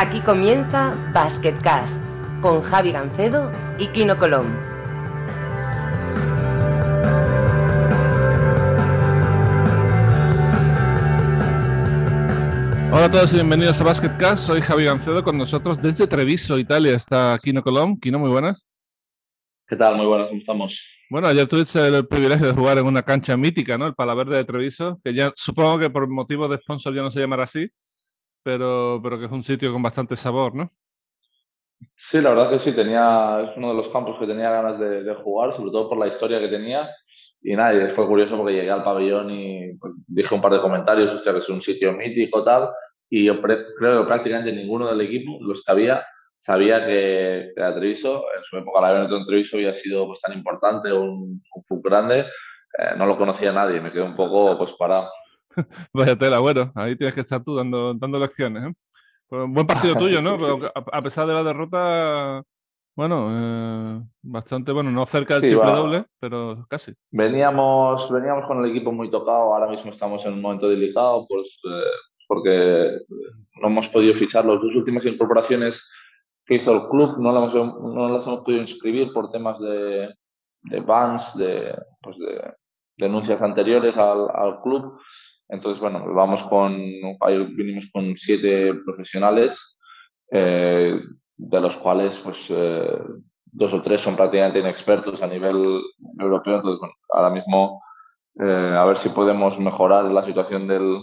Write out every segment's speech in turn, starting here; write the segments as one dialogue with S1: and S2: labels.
S1: Aquí comienza Basketcast con Javi Gancedo y Kino Colón.
S2: Hola a todos y bienvenidos a Basketcast. Soy Javi Gancedo. Con nosotros desde Treviso, Italia, está Kino Colón. Kino, muy buenas.
S3: ¿Qué tal? Muy buenas, ¿cómo estamos?
S2: Bueno, ayer tuviste el privilegio de jugar en una cancha mítica, ¿no? El Palaverde de Treviso, que ya supongo que por motivos de sponsor ya no se llamará así, pero, pero que es un sitio con bastante sabor, ¿no?
S3: Sí, la verdad que sí, tenía, es uno de los campos que tenía ganas de, de jugar, sobre todo por la historia que tenía. Y nada, y fue curioso porque llegué al pabellón y pues, dije un par de comentarios, o sea, que es un sitio mítico tal, y yo creo que prácticamente ninguno del equipo, los que había, sabía que, que Treviso, en su época la Benetton Treviso había sido pues, tan importante, un, un club grande, eh, no lo conocía nadie, me quedé un poco pues parado.
S2: Vaya tela, bueno, ahí tienes que estar tú dando, dando lecciones. ¿eh? Buen partido tuyo, ¿no? Pero a, a pesar de la derrota, bueno, eh, bastante, bueno, no cerca del
S3: Sí,
S2: triple
S3: va.
S2: doble, pero casi.
S3: Veníamos, veníamos con el equipo muy tocado, ahora mismo estamos en un momento delicado, pues eh, porque no hemos podido fichar las dos últimas incorporaciones que hizo el club, no las hemos, no las hemos podido inscribir por temas de, de bans, de, pues de denuncias anteriores al, al club. Entonces, bueno, vamos con, vinimos con siete profesionales, eh, de los cuales pues eh, dos o tres son prácticamente inexpertos a nivel europeo. Entonces, bueno, ahora mismo eh, a ver si podemos mejorar la situación del,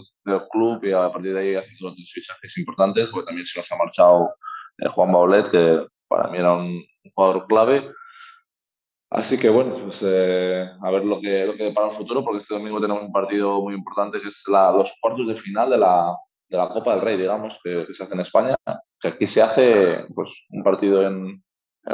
S3: club y a partir de ahí hacer otros fichajes importantes, porque también se nos ha marchado eh, Juan Baulet, que para mí era un jugador clave. Así que bueno, pues eh, a ver lo que, lo que depara el futuro, porque este domingo tenemos un partido muy importante que es la, los cuartos de final de la, de la Copa del Rey, digamos, que, que se hace en España. Aquí se hace pues, un partido en,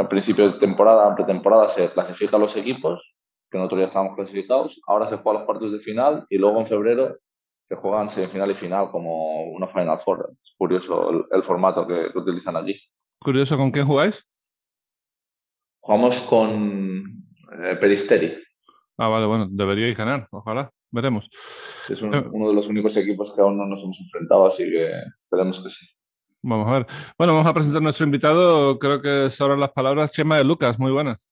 S3: principio de temporada, en pretemporada, se clasifican los equipos, que nosotros ya estábamos clasificados. Ahora se juegan los cuartos de final y luego en febrero se juegan semifinal y final como una Final Four. Es curioso el, formato que, que utilizan allí.
S2: Curioso, ¿con quién jugáis?
S3: Jugamos con eh, Peristeri.
S2: Ah, vale, bueno, deberíais ganar, ojalá, veremos.
S3: Es un-
S2: Eh.
S3: uno de los únicos equipos que aún no nos hemos enfrentado, así que esperemos que sí.
S2: Vamos a ver. Bueno, vamos a presentar a nuestro invitado, creo que sobran las palabras, Chema de Lucas, muy buenas.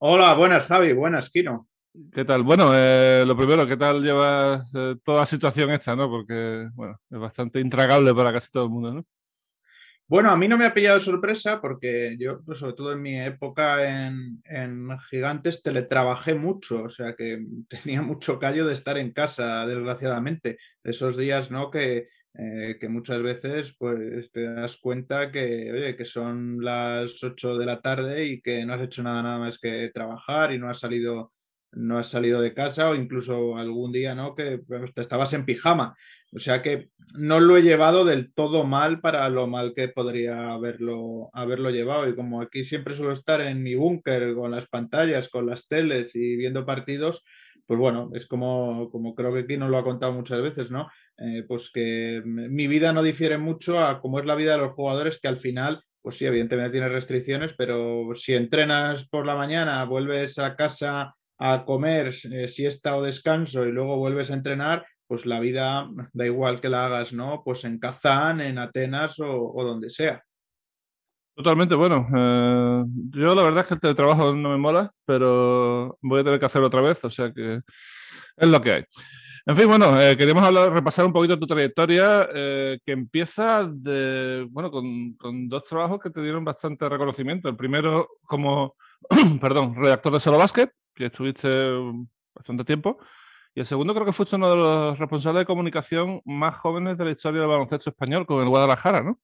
S4: Hola, buenas Javi, buenas Kino.
S2: ¿Qué tal? Bueno, eh, lo primero, ¿qué tal llevas eh, toda la situación esta, no? Porque, bueno, es bastante intragable para casi todo el mundo, ¿no?
S4: Bueno, a mí no me ha pillado sorpresa porque yo, pues, sobre todo en mi época en, en Gigantes, teletrabajé mucho, o sea que tenía mucho callo de estar en casa, desgraciadamente. Esos días, ¿no? Que, eh, que muchas veces pues te das cuenta que, oye, que son las 8 de la tarde y que no has hecho nada, nada más que trabajar y no has salido, no has salido de casa o incluso algún día, ¿no? Que estabas en pijama. O sea que no lo he llevado del todo mal para lo mal que podría haberlo, haberlo llevado. Y como aquí siempre suelo estar en mi búnker con las pantallas, con las teles y viendo partidos, pues bueno, es como, como creo que aquí nos lo ha contado muchas veces, ¿no? Eh, pues que mi vida no difiere mucho a cómo es la vida de los jugadores que al final, pues sí, evidentemente tiene restricciones, pero si entrenas por la mañana, vuelves a casa a comer eh, siesta o descanso y luego vuelves a entrenar, pues la vida da igual que la hagas, ¿no? Pues en Kazán, en Atenas o, donde sea.
S2: Totalmente, bueno. eh, yo la verdad es que el teletrabajo no me mola, pero voy a tener que hacerlo otra vez, o sea que es lo que hay. En fin, bueno, eh, queríamos hablar, repasar un poquito tu trayectoria, que empieza de, bueno, con, con dos trabajos que te dieron bastante reconocimiento. El primero como, perdón, redactor de Solo Basket, que estuviste bastante tiempo, y el segundo creo que fuiste uno de los responsables de comunicación más jóvenes de la historia del baloncesto español con el Guadalajara, ¿no?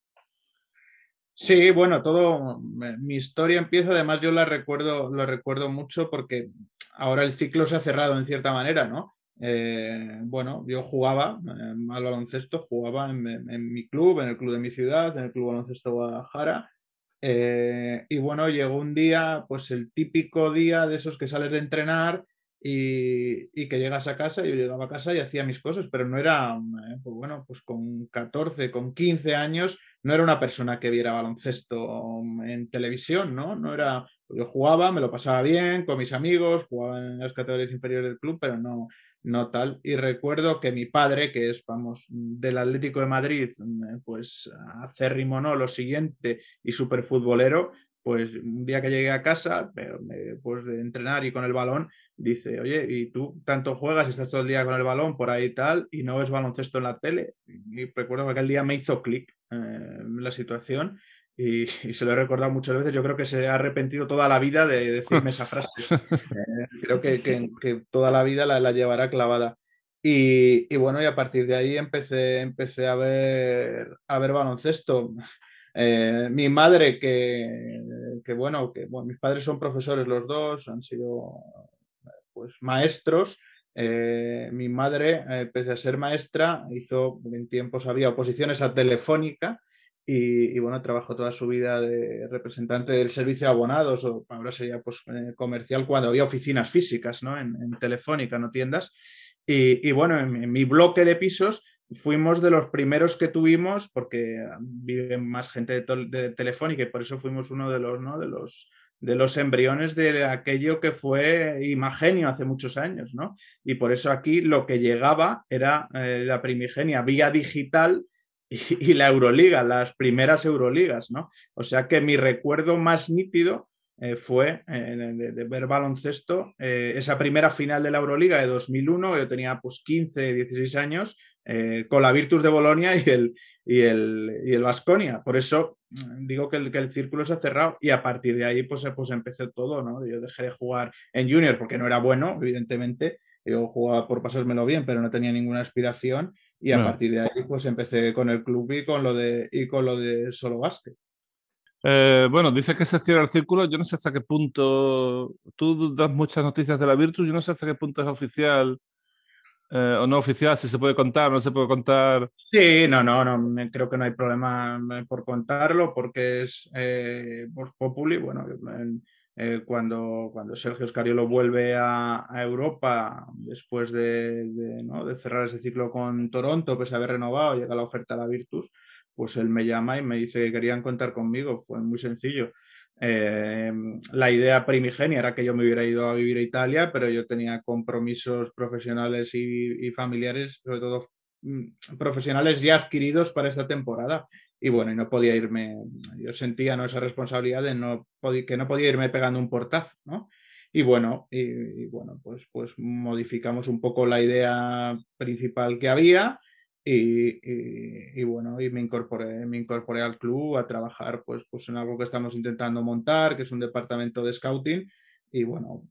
S4: Sí, bueno, todo mi historia empieza, además yo la recuerdo, lo recuerdo mucho porque ahora el ciclo se ha cerrado en cierta manera, ¿no? Eh, bueno, yo jugaba eh, al baloncesto, jugaba en, en, mi club, en el club de mi ciudad, en el Club Baloncesto Guadalajara. Eh, y bueno, llegó un día, pues el típico día de esos que sales de entrenar y, que llegas a casa, yo llegaba a casa y hacía mis cosas, pero no era, eh, pues bueno, pues con 14, con 15 años, no era una persona que viera baloncesto en televisión, ¿no? No era, yo jugaba, me lo pasaba bien con mis amigos, jugaba en las categorías inferiores del club, pero no, no tal. Y recuerdo que mi padre, que es, vamos, del Atlético de Madrid, eh, pues acérrimo, ¿no? Lo siguiente y súper futbolero, pues un día que llegué a casa, pues de entrenar y con el balón, dice, oye, ¿y tú tanto juegas y estás todo el día con el balón por ahí y tal y no ves baloncesto en la tele? Y recuerdo que aquel día me hizo clic eh, la situación y, se lo he recordado muchas veces. Yo creo que se ha arrepentido toda la vida de decirme esa frase. Eh, creo que, toda la vida la, llevará clavada. Y, bueno, y a partir de ahí empecé, empecé a, ver, a ver baloncesto. Eh, mi madre, que, bueno, que mis padres son profesores los dos, han sido pues maestros. Eh, mi madre, eh, pese a ser maestra, hizo en tiempos había oposiciones a Telefónica y, bueno, trabajó toda su vida de representante del servicio de abonados o ahora sería pues comercial cuando había oficinas físicas, ¿no? En, Telefónica, no tiendas. Y, bueno, en, mi bloque de pisos fuimos de los primeros que tuvimos, porque vive más gente de, Telefónica y por eso fuimos uno de los, ¿no? de los de los embriones de aquello que fue Imagenio hace muchos años, ¿no? Y por eso aquí lo que llegaba era eh, la primigenia vía digital y, la Euroliga, las primeras Euroligas, ¿no? O sea que mi recuerdo más nítido eh, fue eh, de, ver baloncesto, esa primera final de la Euroliga de 2001, yo tenía pues 15, 16 años, eh, con la Virtus de Bolonia y el, y el, y el Vasconia. Por eso mm, digo que el, que el, círculo se ha cerrado y a partir de ahí pues, pues empecé todo, ¿no? Yo dejé de jugar en junior porque no era bueno, evidentemente. Yo jugaba por pasármelo bien, pero no tenía ninguna aspiración y a partir de ahí pues empecé con el club y con lo de, y con lo de solo básquet.
S2: Eh, bueno, dices que se cierra el círculo. Yo no sé hasta qué punto. Tú das muchas noticias de la Virtus. Yo no sé hasta qué punto es oficial eh, o no oficial, si se puede contar, no se puede contar.
S4: Sí, no, no, no, creo que no hay problema eh, por contarlo porque es eh, Populi. Bueno, eh, cuando, cuando Sergio Scariolo vuelve a, Europa después de, de, cerrar ese ciclo con Toronto, pues haber renovado, llega la oferta a la Virtus, pues él me llama y me dice que querían contar conmigo. Fue muy sencillo. Eh, la idea primigenia era que yo me hubiera ido a vivir a Italia, pero yo tenía compromisos profesionales y, familiares, sobre todo profesionales ya adquiridos para esta temporada. Y bueno, y no podía irme, yo sentía ¿no? esa responsabilidad de no, que no podía irme pegando un portazo, ¿no? Y bueno, y, bueno pues, pues modificamos un poco la idea principal que había y, bueno, y me incorporé, me incorporé al club a trabajar pues, pues en algo que estamos intentando montar, que es un departamento de scouting. Y bueno,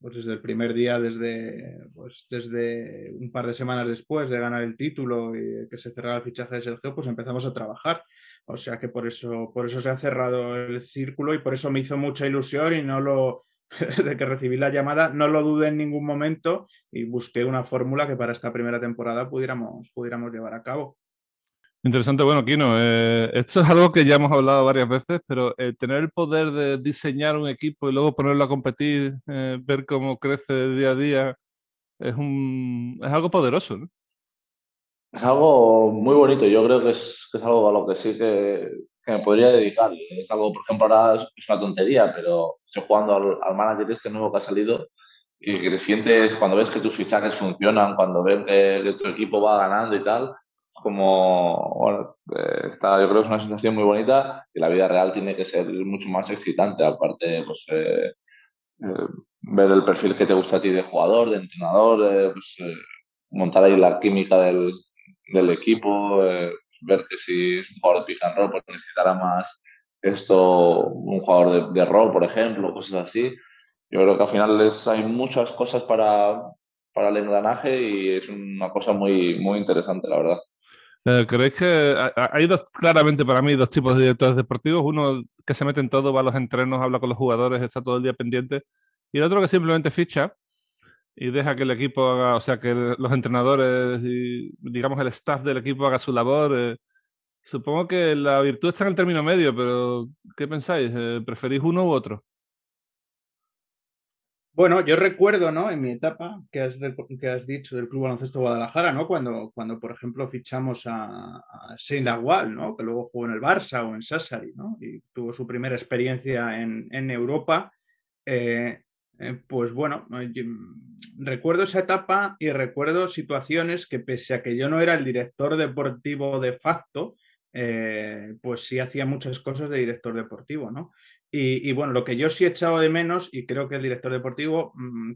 S4: pues desde el primer día, desde, pues desde un par de semanas después de ganar el título y que se cerrara el fichaje de Sergio, pues empezamos a trabajar. O sea que por eso, por eso se ha cerrado el círculo y por eso me hizo mucha ilusión y no lo, de que recibí la llamada, no lo dudé en ningún momento y busqué una fórmula que para esta primera temporada pudiéramos, pudiéramos llevar a cabo.
S2: Interesante, bueno, Kino, eh, esto es algo que ya hemos hablado varias veces, pero eh, tener el poder de diseñar un equipo y luego ponerlo a competir, eh, ver cómo crece día a día, es, un, es algo poderoso, ¿no?
S3: Es algo muy bonito, yo creo que es, es algo a lo que sí que, que me podría dedicar. Es algo, por ejemplo, ahora es una tontería, pero estoy jugando al, al manager este nuevo que ha salido y que te sientes cuando ves que tus fichajes funcionan, cuando ves que, tu equipo va ganando y tal. Es como, bueno, eh, está, yo creo que es una sensación muy bonita y la vida real tiene que ser mucho más excitante, aparte, pues, eh, eh, ver el perfil que te gusta a ti de jugador, de entrenador, pues, montar ahí la química del, del equipo, ver que si es un jugador de pick and roll, pues necesitará más esto, un jugador de, rol, por ejemplo, cosas así. Yo creo que al final hay muchas cosas para, para el engranaje y es una cosa muy, muy interesante, la verdad.
S2: Eh, ¿Creéis que hay dos, claramente para mí, dos tipos de directores deportivos? Uno que se mete en todo, va a los entrenos, habla con los jugadores, está todo el día pendiente. Y el otro que simplemente ficha y deja que el equipo haga, o sea, que los entrenadores y, digamos, el staff del equipo haga su labor. Eh, supongo que la virtud está en el término medio, pero ¿qué pensáis? Eh, ¿Preferís uno u otro?
S4: Bueno, yo recuerdo, ¿no? En mi etapa que has, que has dicho del Club Baloncesto Guadalajara, ¿no? Cuando, cuando por ejemplo, fichamos a, a Shane ¿no? Que luego jugó en el Barça o en Sassari, ¿no? Y tuvo su primera experiencia en, en Europa. Eh, eh, pues bueno, recuerdo esa etapa y recuerdo situaciones que pese a que yo no era el director deportivo de facto, eh, pues sí hacía muchas cosas de director deportivo, ¿no? Y, bueno, lo que yo sí he echado de menos, y creo que el director deportivo, mm,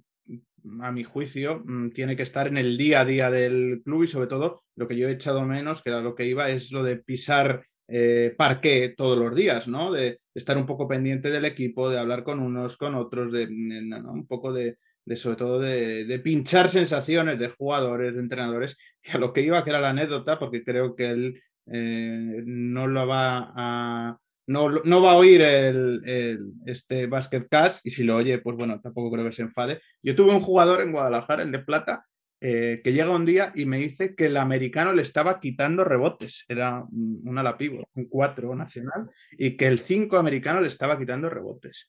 S4: a mi juicio, mm, tiene que estar en el día a día del club y sobre todo lo que yo he echado menos, que era lo que iba, es lo de pisar eh, parque todos los días, ¿no? De, estar un poco pendiente del equipo, de hablar con unos, con otros, de, un poco de, sobre todo de, pinchar sensaciones de jugadores, de entrenadores, y a lo que iba, que era la anécdota, porque creo que él eh, no lo va a no, va a oír el, este Basket Cast y si lo oye, pues bueno, tampoco creo que se enfade. Yo tuve un jugador en Guadalajara, en De Plata, eh, que llega un día y me dice que el americano le estaba quitando rebotes. Era un alapivo, un 4 nacional, y que el 5 americano le estaba quitando rebotes.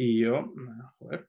S4: Y yo, joder,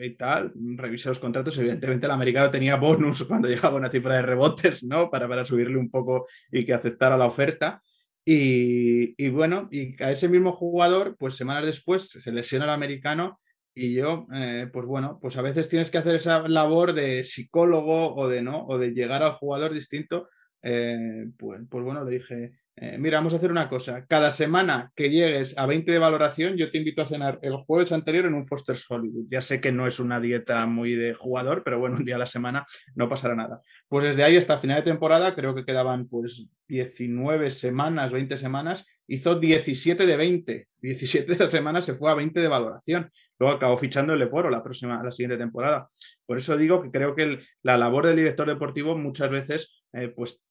S4: y tal, revisé los contratos. Evidentemente, el americano tenía bonus cuando llegaba una cifra de rebotes, ¿no? Para, para subirle un poco y que aceptara la oferta. Y, bueno, y a ese mismo jugador, pues semanas después se lesiona el americano y yo, eh, pues bueno, pues a veces tienes que hacer esa labor de psicólogo o de no, o de llegar al jugador distinto. Eh, pues, pues bueno, le dije, eh, mira, vamos a hacer una cosa. Cada semana que llegues a 20 de valoración, yo te invito a cenar el jueves anterior en un Foster's Hollywood. Ya sé que no es una dieta muy de jugador, pero bueno, un día a la semana no pasará nada. Pues desde ahí hasta final de temporada, creo que quedaban pues 19 semanas, 20 semanas, hizo 17 de 20. 17 de la semana se fue a 20 de valoración. Luego acabó fichando el Leporo la próxima, la siguiente temporada. Por eso digo que creo que la labor del director deportivo muchas veces, eh, pues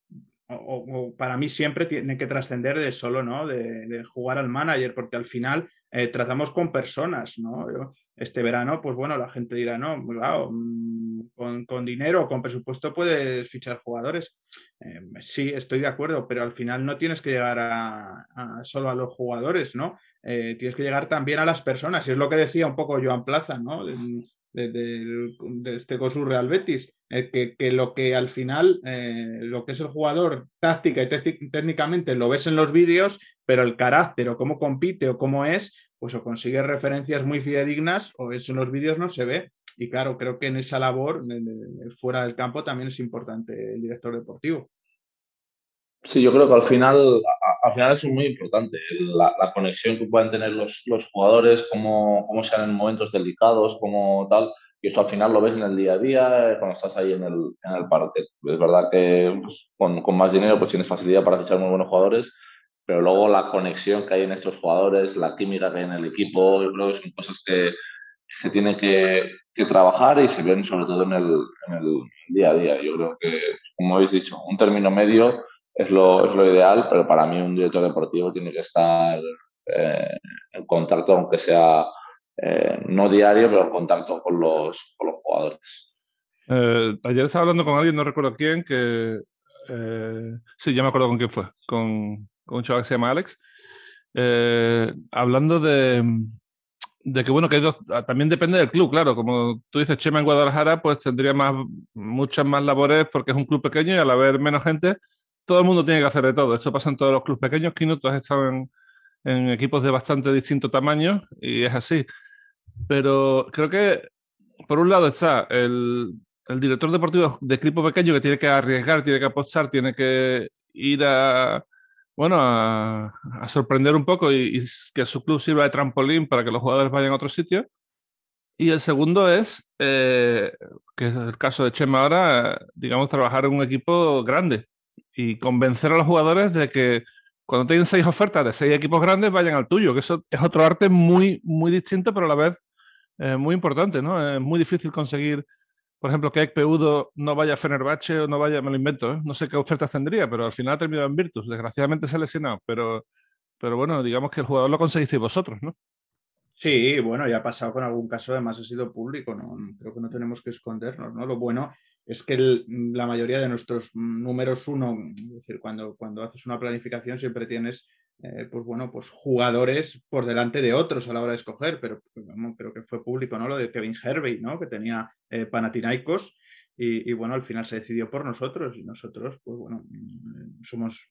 S4: o, para mí siempre tiene que trascender de solo, ¿no? De, jugar al manager, porque al final eh, tratamos con personas, ¿no? Este verano, pues bueno, la gente dirá, no, claro, mm, con, con dinero, con presupuesto puedes fichar jugadores. Eh, sí, estoy de acuerdo, pero al final no tienes que llegar a, solo a los jugadores, ¿no? Eh, tienes que llegar también a las personas, y es lo que decía un poco Joan Plaza, ¿no? de, este con su Real Betis, eh, que, lo que al final, eh, lo que es el jugador táctica y técnicamente lo ves en los vídeos, pero el carácter o cómo compite o cómo es, pues o consigue referencias muy fidedignas o eso en los vídeos no se ve. Y claro, creo que en esa labor, fuera del campo, también es importante el director deportivo.
S3: Sí, yo creo que al final, al final es muy importante la, conexión que pueden tener los, los jugadores, cómo, cómo sean en momentos delicados, cómo tal. Y eso al final lo ves en el día a día, cuando estás ahí en el, en el parque. Es verdad que pues, con, con, más dinero pues tienes facilidad para fichar muy buenos jugadores, pero luego la conexión que hay en estos jugadores, la química que hay en el equipo, yo creo que son cosas que se tienen que, trabajar y se ven sobre todo en el, día a día. Yo creo que, como habéis dicho, un término medio es lo, ideal, pero para mí un director deportivo tiene que estar eh, en contacto, aunque sea eh, no diario, pero en contacto con los, con los jugadores.
S2: Eh, ayer estaba hablando con alguien, no recuerdo quién, que sí, ya me acuerdo con quién fue, con, con un chaval que se llama Alex, hablando de, de que bueno, que también depende del club, claro, como tú dices, Chema en Guadalajara, pues tendría más, muchas más labores porque es un club pequeño y al haber menos gente, todo el mundo tiene que hacer de todo. Esto pasa en todos los clubes pequeños. que todos están en, equipos de bastante distinto tamaño y es así. Pero creo que, por un lado, está el, director deportivo de equipo pequeño que tiene que arriesgar, tiene que apostar, tiene que ir a, bueno, a, sorprender un poco y, que su club sirva de trampolín para que los jugadores vayan a otro sitio. Y el segundo es, eh, que es el caso de Chema ahora, digamos, trabajar en un equipo grande, y convencer a los jugadores de que cuando tienen seis ofertas de seis equipos grandes vayan al tuyo, que eso es otro arte muy, muy distinto, pero a la vez eh, muy importante, ¿no? Es muy difícil conseguir, por ejemplo, que Ekpeudo no vaya a Fenerbahce o no vaya, me lo invento, ¿eh? no sé qué ofertas tendría, pero al final ha terminado en Virtus, desgraciadamente se ha lesionado, pero, pero bueno, digamos que el jugador lo conseguisteis vosotros, ¿no?
S4: Sí, bueno, ya ha pasado con algún caso, además ha sido público, ¿no? Creo que no tenemos que escondernos, ¿no? Lo bueno es que la mayoría de nuestros números uno, es decir, cuando, cuando haces una planificación siempre tienes eh, pues bueno, pues jugadores por delante de otros a la hora de escoger, pero creo que fue público, ¿no? Lo de Kevin Hervey, ¿no? Que tenía eh, Panathinaikos y, bueno, al final se decidió por nosotros y nosotros, pues bueno, mm, somos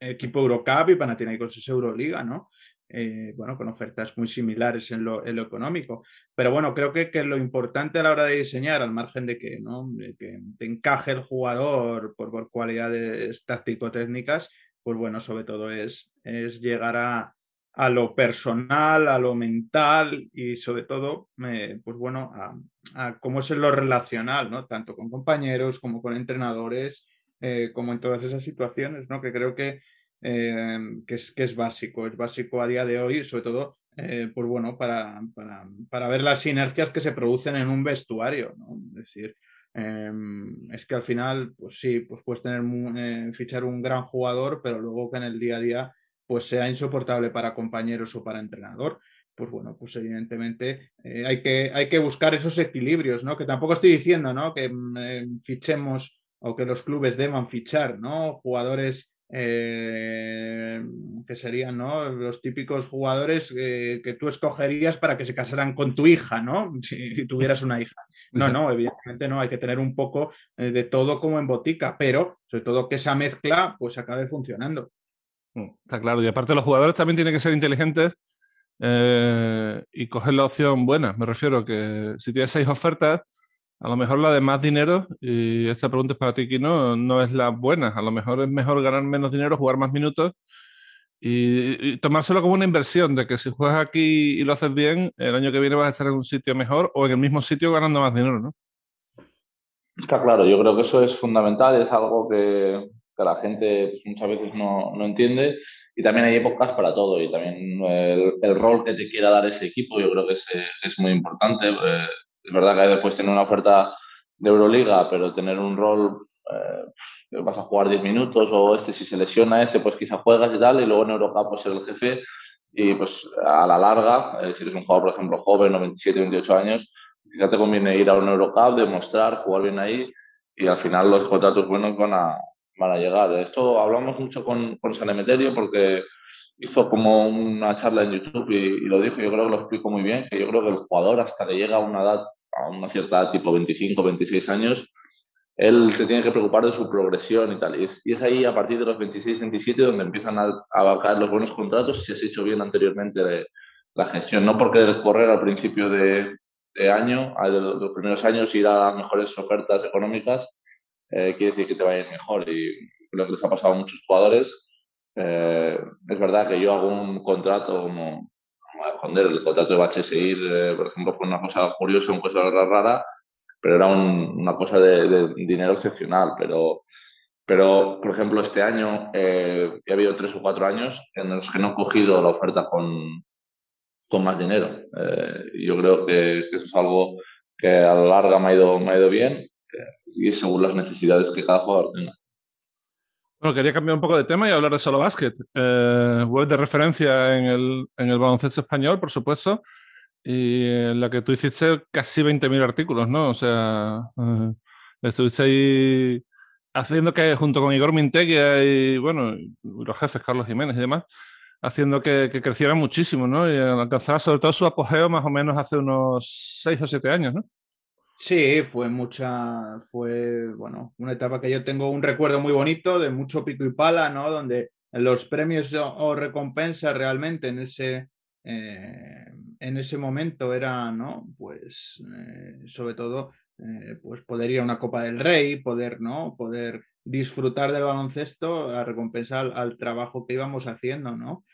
S4: equipo Eurocup y Panathinaikos es Euroliga, ¿no? Eh, bueno, con ofertas muy similares en lo, económico. Pero bueno, creo que, que, lo importante a la hora de diseñar, al margen de que, ¿no? que te encaje el jugador por, por cualidades táctico-técnicas, pues bueno, sobre todo es, es llegar a, lo personal, a lo mental y sobre todo, pues bueno, a, cómo es lo relacional, ¿no? Tanto con compañeros como con entrenadores, eh, como en todas esas situaciones, ¿no? Que creo que, eh, que, es, que, es, básico, es básico a día de hoy, sobre todo, eh, pues bueno, para, para, para, ver las sinergias que se producen en un vestuario, ¿no? Es decir, Em, es que al final, pues sí, pues puedes tener eh, fichar un gran jugador, pero luego que en el día a día pues sea insoportable para compañeros o para entrenador. Pues bueno, pues evidentemente eh, hay, que, hay que buscar esos equilibrios, ¿no? Que tampoco estoy diciendo, ¿no? Que mm, eh, fichemos o que los clubes deban fichar, ¿no? Jugadores eh, que serían ¿no? los típicos jugadores eh, que tú escogerías para que se casaran con tu hija, ¿no? Si, tuvieras una hija. No, no, evidentemente no, hay que tener un poco eh, de todo como en botica, pero sobre todo que esa mezcla pues acabe funcionando.
S2: Mm, está claro, y aparte los jugadores también tienen que ser inteligentes y coger la opción buena. Me refiero que si tienes seis ofertas, a lo mejor la de más dinero, y esta pregunta es para ti, Kino, no es la buena. A lo mejor es mejor ganar menos dinero, jugar más minutos y, tomárselo como una inversión de que si juegas aquí y lo haces bien, el año que viene vas a estar en un sitio mejor o en el mismo sitio ganando más dinero, ¿no?
S3: Está claro, yo creo que eso es fundamental, es algo que, la gente pues, muchas veces no, entiende y también hay épocas para todo y también el, rol que te quiera dar ese equipo yo creo que es, es muy importante. Eh, es verdad que después tener una oferta de Euroliga, pero tener un rol, eh, vas a jugar 10 minutos o este si se lesiona este, pues quizá juegas y tal, y luego en Eurocup pues ser el jefe y pues a la larga, eh, si eres un jugador, por ejemplo, joven o 27, 28 años, quizá te conviene ir a un Eurocup, demostrar, jugar bien ahí y al final los contratos buenos van a, van a llegar. Esto hablamos mucho con, con San Emeterio porque hizo como una charla en YouTube y, y, lo dijo, yo creo que lo explico muy bien, que yo creo que el jugador hasta que llega a una edad a una cierta edad, tipo 25, 26 años, él se tiene que preocupar de su progresión y tal. Y es, ahí, a partir de los 26, 27, donde empiezan a, a los buenos contratos si has hecho bien anteriormente de, la gestión. No porque correr al principio de, año, a los, primeros años, ir a mejores ofertas económicas, eh, quiere decir que te va a ir mejor. Y lo que les ha pasado a muchos jugadores, eh, es verdad que yo hago un contrato como esconder. El contrato de Bache seguir, eh, por ejemplo, fue una cosa curiosa, una cosa rara, pero era una cosa de, dinero excepcional. Pero, pero, por ejemplo, este año eh, ha habido tres o cuatro años en los que no he cogido la oferta con, con más dinero. Eh, yo creo que, eso es algo que a lo largo me ha ido, me ha ido bien y según las necesidades que cada jugador tenga.
S2: Bueno, quería cambiar un poco de tema y hablar de solo básquet. Eh, web de referencia en el, en el baloncesto español, por supuesto, y en la que tú hiciste casi 20.000 artículos, ¿no? O sea, eh, estuviste ahí haciendo que, junto con Igor Mintegui y, bueno, los jefes, Carlos Jiménez y demás, haciendo que, que creciera muchísimo, ¿no? Y alcanzara sobre todo su apogeo más o menos hace unos 6 o 7 años, ¿no?
S4: Sí, fue mucha, fue, bueno, una etapa que yo tengo un recuerdo muy bonito de mucho pico y pala, ¿no? Donde los premios o, recompensas realmente en ese, eh, en ese momento era, ¿no? Pues, eh, sobre todo, eh, pues poder ir a una Copa del Rey, poder, ¿no? Poder disfrutar del baloncesto a recompensa al, trabajo que íbamos haciendo, ¿no?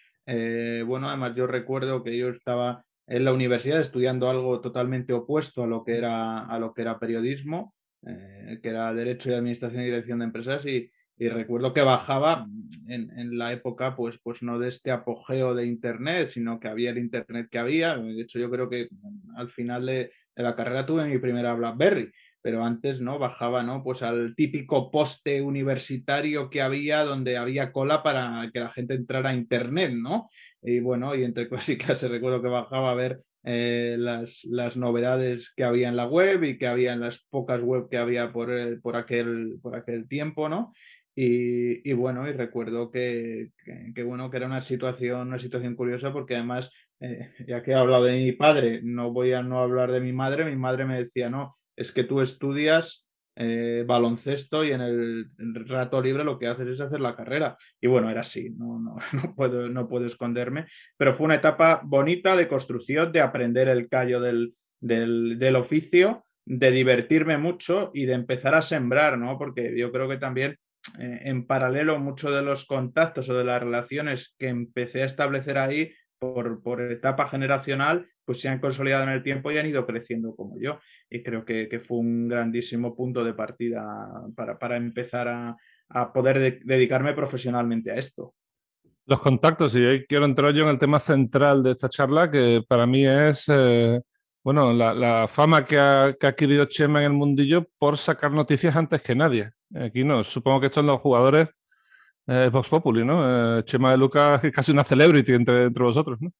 S4: bueno, además yo recuerdo que yo estaba en la universidad estudiando algo totalmente opuesto a lo que era, a lo que era periodismo, eh, que era Derecho y Administración y Dirección de Empresas, y, recuerdo que bajaba en, la época, pues, pues no de este apogeo de Internet, sino que había el Internet que había. De hecho, yo creo que al final de, de la carrera tuve mi primera BlackBerry pero antes no bajaba no pues al típico poste universitario que había donde había cola para que la gente entrara a internet no y bueno y entre clase y clase recuerdo que bajaba a ver eh, las, las, novedades que había en la web y que había en las pocas web que había por, por, aquel, por aquel tiempo no Y, bueno, y recuerdo que, bueno, que era una situación, una situación curiosa porque además, eh, ya que he hablado de mi padre, no voy a no hablar de mi madre, mi madre me decía, no, es que tú estudias eh, baloncesto y en el, rato libre lo que haces es hacer la carrera. Y bueno, era así, no, no, no, puedo, no puedo esconderme, pero fue una etapa bonita de construcción, de aprender el callo del, del, del oficio de divertirme mucho y de empezar a sembrar, ¿no? Porque yo creo que también eh, en paralelo muchos de los contactos o de las relaciones que empecé a establecer ahí por, por, etapa generacional, pues se han consolidado en el tiempo y han ido creciendo como yo. Y creo que, que fue un grandísimo punto de partida para, para empezar a, a poder dedicarme profesionalmente a esto.
S2: Los contactos, y ahí quiero entrar yo en el tema central de esta charla, que para mí es eh, bueno, la, la fama que ha, que ha, adquirido Chema en el mundillo por sacar noticias antes que nadie. Aquí no, supongo que estos son los jugadores eh, Vox Populi, ¿no? Eh, Chema de Lucas es casi una celebrity entre, entre vosotros, ¿no?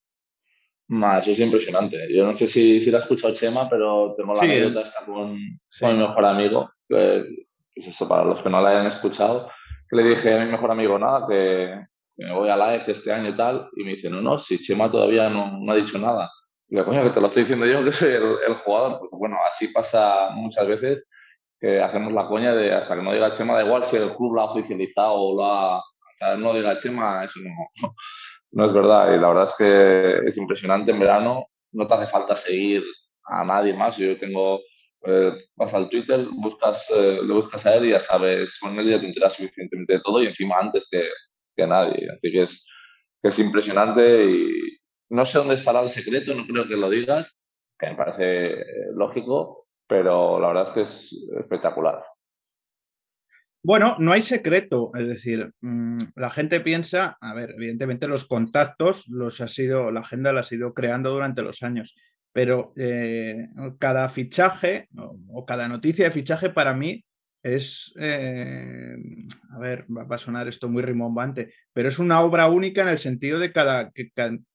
S3: Ma, eso es impresionante. Yo no sé si, si la ha escuchado Chema, pero tengo la sí, anécdota esta con, sí. con, mi mejor amigo, que, es eso, para los que no la hayan escuchado, que le dije a mi mejor amigo, nada, que, que me voy a la EC este año y tal, y me dice, no, no, si Chema todavía no, no ha dicho nada. Y digo, coño, que te lo estoy diciendo yo, que soy el, el jugador. Porque bueno, así pasa muchas veces hacemos la coña de hasta que no diga Chema, da igual si el club lo ha oficializado o lo ha. Hasta no diga Chema, eso no, no es verdad. Y la verdad es que es impresionante en verano, no te hace falta seguir a nadie más. Yo tengo. Eh, vas al Twitter, buscas, eh, le buscas a él y ya sabes, con él ya te enteras suficientemente de todo y encima antes que, que nadie. Así que es, que es impresionante y no sé dónde estará el secreto, no creo que lo digas, que me parece lógico, pero la verdad es que es espectacular.
S4: Bueno, no hay secreto, es decir, mmm, la gente piensa, a ver, evidentemente los contactos los ha sido, la agenda la ha sido creando durante los años, pero eh, cada fichaje o, o, cada noticia de fichaje para mí es, eh, a ver, va a sonar esto muy rimbombante, pero es una obra única en el sentido de cada, que,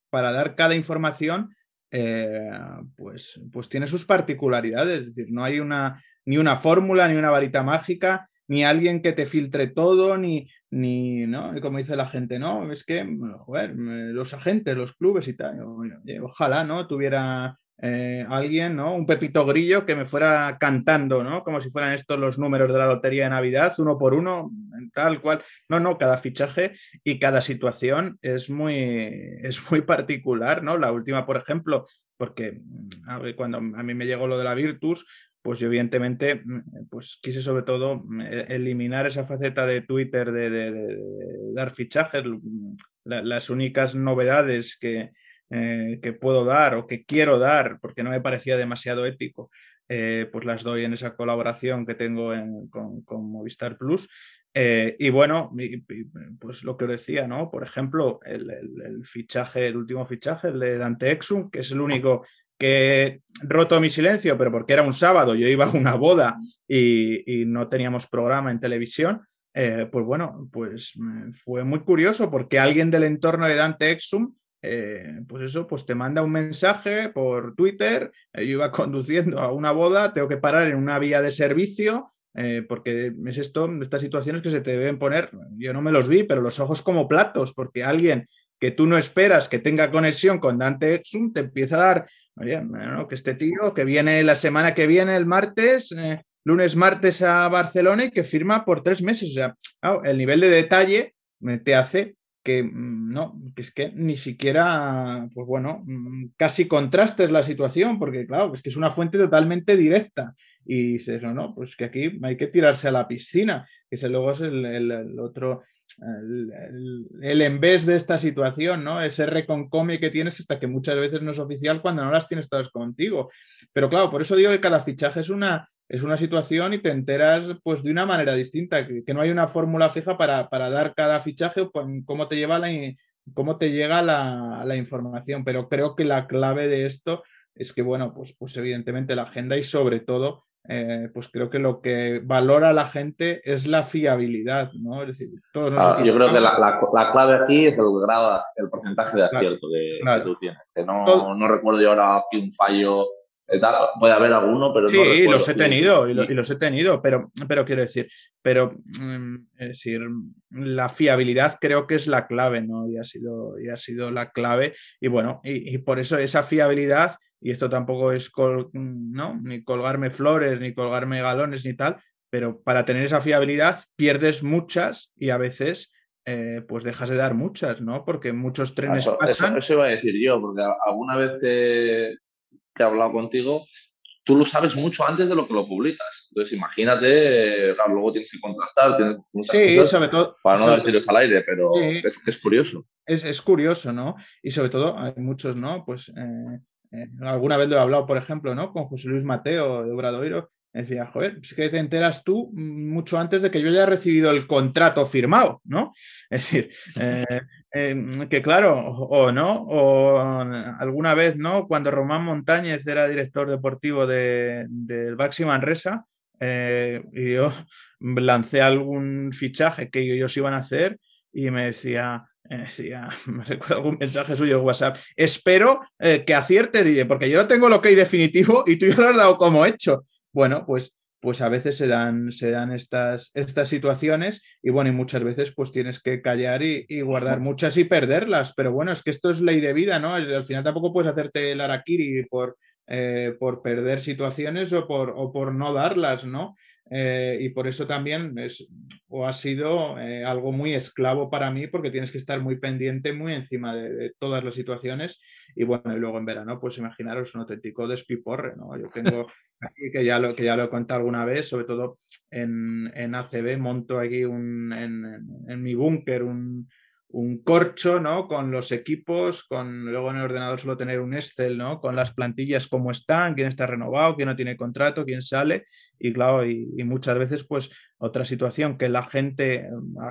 S4: para dar cada información eh, pues, pues tiene sus particularidades. Es decir, no hay una, ni una fórmula, ni una varita mágica, ni alguien que te filtre todo, ni, ni ¿no? como dice la gente, no, es que, joder, los agentes, los clubes y tal, ojalá, ¿no? Tuviera eh, alguien, ¿no? Un Pepito Grillo que me fuera cantando, ¿no? Como si fueran estos los números de la lotería de Navidad, uno por uno, tal cual. No, no, cada fichaje y cada situación es muy, es muy particular, ¿no? La última, por ejemplo, porque ver, cuando a mí me llegó lo de la Virtus, pues yo evidentemente pues quise sobre todo eliminar esa faceta de Twitter de, dar fichajes, la, las únicas novedades que, eh, que puedo dar o que quiero dar porque no me parecía demasiado ético, eh, pues las doy en esa colaboración que tengo en, con, Movistar Plus. Eh, y bueno, pues lo que os decía, ¿no? Por ejemplo, el, fichaje, el último fichaje, el de Dante Exum, que es el único que roto mi silencio, pero porque era un sábado, yo iba a una boda y, no teníamos programa en televisión. Pues bueno, pues fue muy curioso porque alguien del entorno de Dante Exum eh, pues eso, pues te manda un mensaje por Twitter, eh, yo iba conduciendo a una boda, tengo que parar en una vía de servicio, eh, porque es esto, estas situaciones que se te deben poner, yo no me los vi, pero los ojos como platos, porque alguien que tú no esperas que tenga conexión con Dante Exum te empieza a dar, oye, que este tío que viene la semana que viene, el martes, lunes, martes a Barcelona y que firma por tres meses, o sea, el nivel de detalle te hace que mm, no, que es que ni siquiera, pues bueno, mm, casi contrastes la situación, porque claro, es que es una fuente totalmente directa. Y dices, no, no, pues que aquí hay que tirarse a la piscina, que ese luego es el, otro, el, en vez de esta situación, ¿no? Ese reconcome que tienes hasta que muchas veces no es oficial cuando no las tienes todas contigo. Pero claro, por eso digo que cada fichaje es una, es una situación y te enteras pues de una manera distinta, que, que no hay una fórmula fija para, para, dar cada fichaje o cómo te lleva la, cómo te llega la, la, información. Pero creo que la clave de esto es que, bueno, pues, pues evidentemente la agenda y sobre todo eh, pues creo que lo que valora la gente es la fiabilidad, ¿no? Es decir,
S3: todos ah, yo creo que la, la, la, clave aquí es el grado, el porcentaje de acierto claro, que, claro. que, tú tienes. Que no, no recuerdo yo ahora aquí un fallo puede haber alguno, pero
S4: sí, los he tenido y, los he tenido, pero, pero quiero decir, pero mm, es decir, la fiabilidad creo que es la clave, ¿no? Y ha sido, y ha sido la clave. Y bueno, y, por eso esa fiabilidad, y esto tampoco es ¿no? ni colgarme flores, ni colgarme galones, ni tal, pero para tener esa fiabilidad pierdes muchas y a veces eh, pues dejas de dar muchas, ¿no? Porque muchos trenes
S3: eso,
S4: pasan.
S3: Eso, iba a decir yo, porque alguna vez que, he hablado contigo, tú lo sabes mucho antes de lo que lo publicas. Entonces, imagínate, luego tienes que contrastar, tienes
S4: sí, sobre todo,
S3: para no dar tiros al aire, pero es, es, curioso.
S4: Es, es, curioso, ¿no? Y sobre todo, hay muchos, ¿no? Pues eh, eh, alguna vez lo he hablado, por ejemplo, ¿no? Con José Luis Mateo de Obradoiro. Decía, joder, es que te enteras tú mucho antes de que yo haya recibido el contrato firmado, ¿no? Es decir, eh, em, que claro, o, no, o alguna vez, ¿no? Cuando Román Montañez era director deportivo del de, Baxi Manresa, eh, y yo lancé algún fichaje que ellos iban a hacer y me decía, eh, sí, me recuerdo algún mensaje suyo en WhatsApp. Espero eh, que acierte, porque yo no tengo lo que hay definitivo y tú ya lo has dado como hecho. Bueno, pues, pues a veces se dan, se dan estas, estas situaciones y bueno, y muchas veces pues tienes que callar y, guardar muchas y perderlas. Pero bueno, es que esto es ley de vida, ¿no? Al final tampoco puedes hacerte el araquiri por, eh, por perder situaciones o por, o por no darlas, ¿no? Eh, y por eso también es, o ha sido eh, algo muy esclavo para mí porque tienes que estar muy pendiente, muy encima de, todas las situaciones y bueno, y luego en verano, pues imaginaros un auténtico despiporre, ¿no? Yo tengo aquí que ya lo, que ya lo he contado alguna vez, sobre todo en, en ACB, monto aquí un, en mi búnker un, un corcho, ¿no? Con los equipos, con luego en el ordenador solo tener un Excel, ¿no? Con las plantillas como están, quién está renovado, quién no tiene contrato, quién sale. Y claro, y, muchas veces, pues, otra situación que la gente,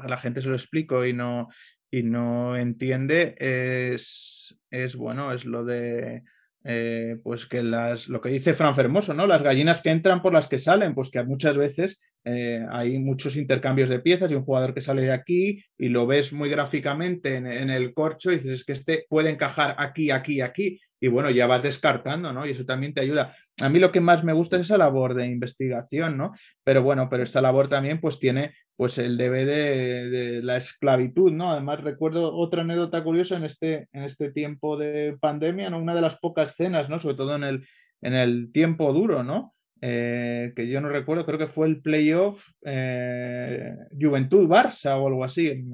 S4: la gente se lo explico y no, y no entiende es, es bueno, es lo de eh, pues que las, lo que dice Fran Fermoso, ¿no? Las gallinas que entran por las que salen, pues que muchas veces eh, hay muchos intercambios de piezas y un jugador que sale de aquí y lo ves muy gráficamente en, en el corcho y dices que este puede encajar aquí, aquí, aquí y bueno, ya vas descartando, ¿no? Y eso también te ayuda. A mí lo que más me gusta es esa labor de investigación, ¿no? Pero bueno, pero esta labor también pues tiene pues el debe de, la esclavitud, ¿no? Además recuerdo otra anécdota curiosa en este, en este tiempo de pandemia, ¿no? Una de las pocas cenas, ¿no? Sobre todo en el, en el tiempo duro, ¿no? Eh, que yo no recuerdo, creo que fue el playoff eh, Juventud-Barça o algo así.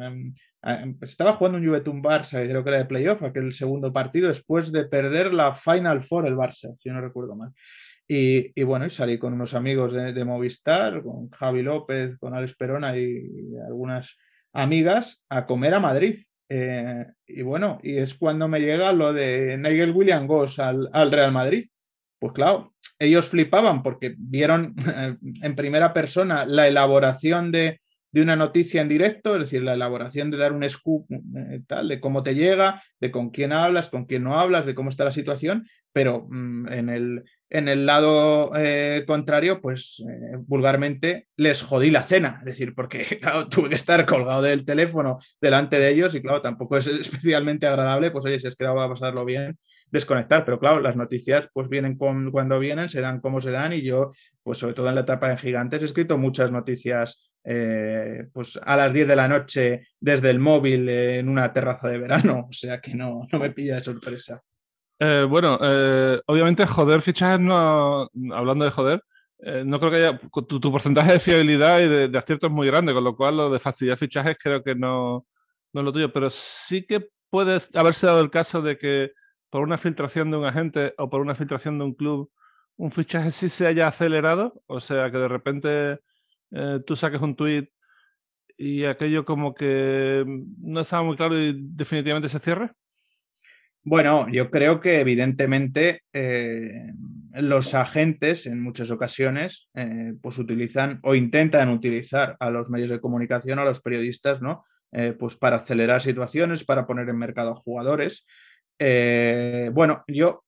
S4: Estaba jugando un Juventud-Barça, creo que era de playoff, aquel segundo partido, después de perder la Final Four el Barça, si yo no recuerdo mal. Y, bueno, y salí con unos amigos de, Movistar, con Javi López, con Alex Perona y, algunas amigas a comer a Madrid. Eh, y bueno, y es cuando me llega lo de Nigel William Goss al, al Real Madrid. Pues claro, ellos flipaban porque vieron en primera persona la elaboración de, de una noticia en directo, es decir, la elaboración de dar un scoop eh, tal, de cómo te llega, de con quién hablas, con quién no hablas, de cómo está la situación, pero mm, en, el, en, el, lado eh, contrario, pues eh, vulgarmente les jodí la cena, es decir, porque tuve que estar colgado del teléfono delante de ellos y claro, tampoco es especialmente agradable, pues oye, si es que va a pasarlo bien, desconectar, pero claro, las noticias pues vienen cuando vienen, se dan como se dan y yo, pues sobre todo en la etapa de gigantes, he escrito muchas noticias eh, pues a las 10 de la noche desde el móvil en una terraza de verano, o sea que no, no me pilla de sorpresa.
S2: Eh, bueno, eh, obviamente joder fichajes no, hablando de joder, no creo que haya, tu, porcentaje de fiabilidad y de, acierto es muy grande, con lo cual lo de facilidad fichajes creo que no, no es lo tuyo, pero sí que puede haberse dado el caso de que por una filtración de un agente o por una filtración de un club, un fichaje sí se haya acelerado, o sea que de repente eh, tú saques un tweet y aquello como que no estaba muy claro y definitivamente se cierre?
S4: Bueno, yo creo que evidentemente eh, los agentes en muchas ocasiones eh, pues utilizan o intentan utilizar a los medios de comunicación, a los periodistas, ¿no? pues para acelerar situaciones, para poner en mercado a jugadores. bueno, yo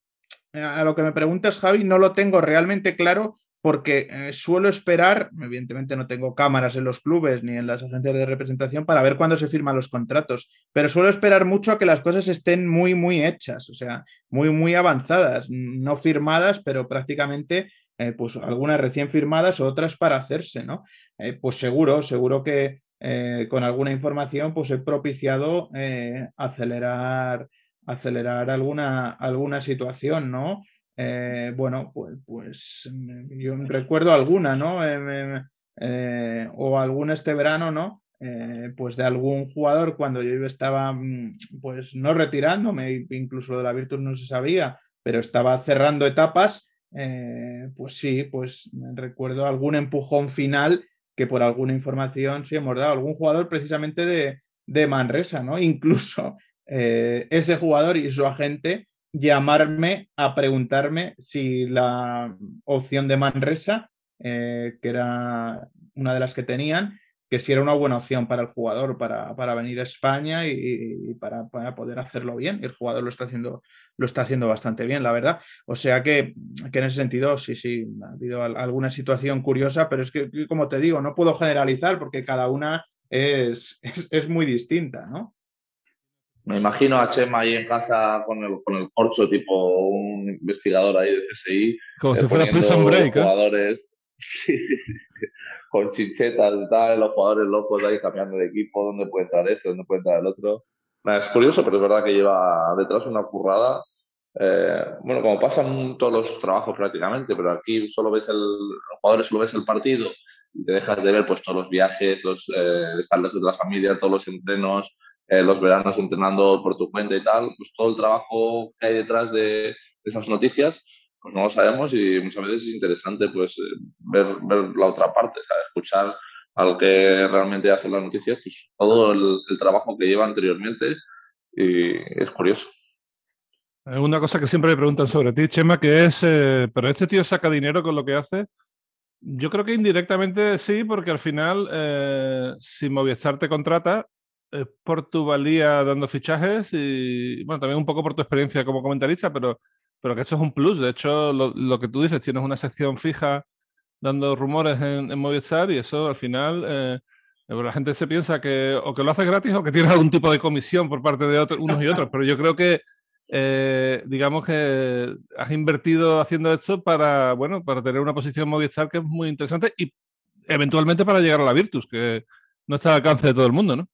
S4: a lo que me preguntas, Javi, no lo tengo realmente claro porque eh, suelo esperar, evidentemente no tengo cámaras en los clubes ni en las agencias de representación para ver cuándo se firman los contratos, pero suelo esperar mucho a que las cosas estén muy, muy hechas, o sea, muy, muy avanzadas, no firmadas, pero prácticamente, eh, pues algunas recién firmadas, otras para hacerse, ¿no? Eh, pues seguro, seguro que con alguna información, pues he propiciado acelerar acelerar alguna, alguna situación, ¿no? Eh, bueno, pues, pues mm, yo recuerdo alguna, ¿no? Eh, eh, o alguna este verano, ¿no? pues de algún jugador cuando yo estaba, mm, pues no retirándome, incluso de la Virtus no se sabía, pero estaba cerrando etapas, pues sí, pues recuerdo algún empujón final que por alguna información sí hemos dado, algún jugador precisamente de, de Manresa, ¿no? Incluso ese jugador y su agente llamarme a preguntarme si la opción de Manresa, eh, que era una de las que tenían, que si era una buena opción para el jugador para, venir a España y, para, poder hacerlo bien. el jugador lo está haciendo, lo está haciendo bastante bien, la verdad. O sea que, en ese sentido, sí, sí, ha habido alguna situación curiosa, pero es que, como te digo, no puedo generalizar porque cada una es, es muy distinta, ¿no?
S3: Me imagino a Chema ahí en casa con el, con el corcho, tipo un investigador ahí de CSI.
S2: Como si fuera Prison Break.
S3: ¿eh? Jugadores, sí, sí, sí, con chinchetas, están los jugadores locos ahí cambiando de equipo, dónde puede estar este, dónde puede estar el otro. Es curioso, pero es verdad que lleva detrás una currada. Eh, bueno, como pasan todos los trabajos prácticamente, pero aquí solo ves el, los jugadores solo ves el partido y te dejas de ver pues todos los viajes, los, eh, estar lejos de la familia, todos los entrenos, eh, los veranos entrenando por tu cuenta y tal, pues todo el trabajo que hay detrás de esas noticias, pues no lo sabemos y muchas veces es interesante pues eh, ver, ver la otra parte, escuchar al que realmente hace las noticias, pues todo el, trabajo que lleva anteriormente y es curioso.
S2: Una cosa que siempre me preguntan sobre ti, Chema, que es, eh, ¿pero este tío saca dinero con lo que hace? Yo creo que indirectamente sí, porque al final, si Movistar te contrata, es por tu valía dando fichajes y, bueno, también un poco por tu experiencia como comentarista, pero, pero que esto es un plus. De hecho, lo, que tú dices, tienes una sección fija dando rumores en, Movistar y eso al final eh, pues la gente se piensa que o que lo haces gratis o que tienes algún tipo de comisión por parte de otros, unos y otros, pero yo creo que eh, digamos que has invertido haciendo esto para, bueno, para tener una posición en Movistar que es muy interesante y eventualmente para llegar a la Virtus, que no está al alcance de todo el mundo, ¿no?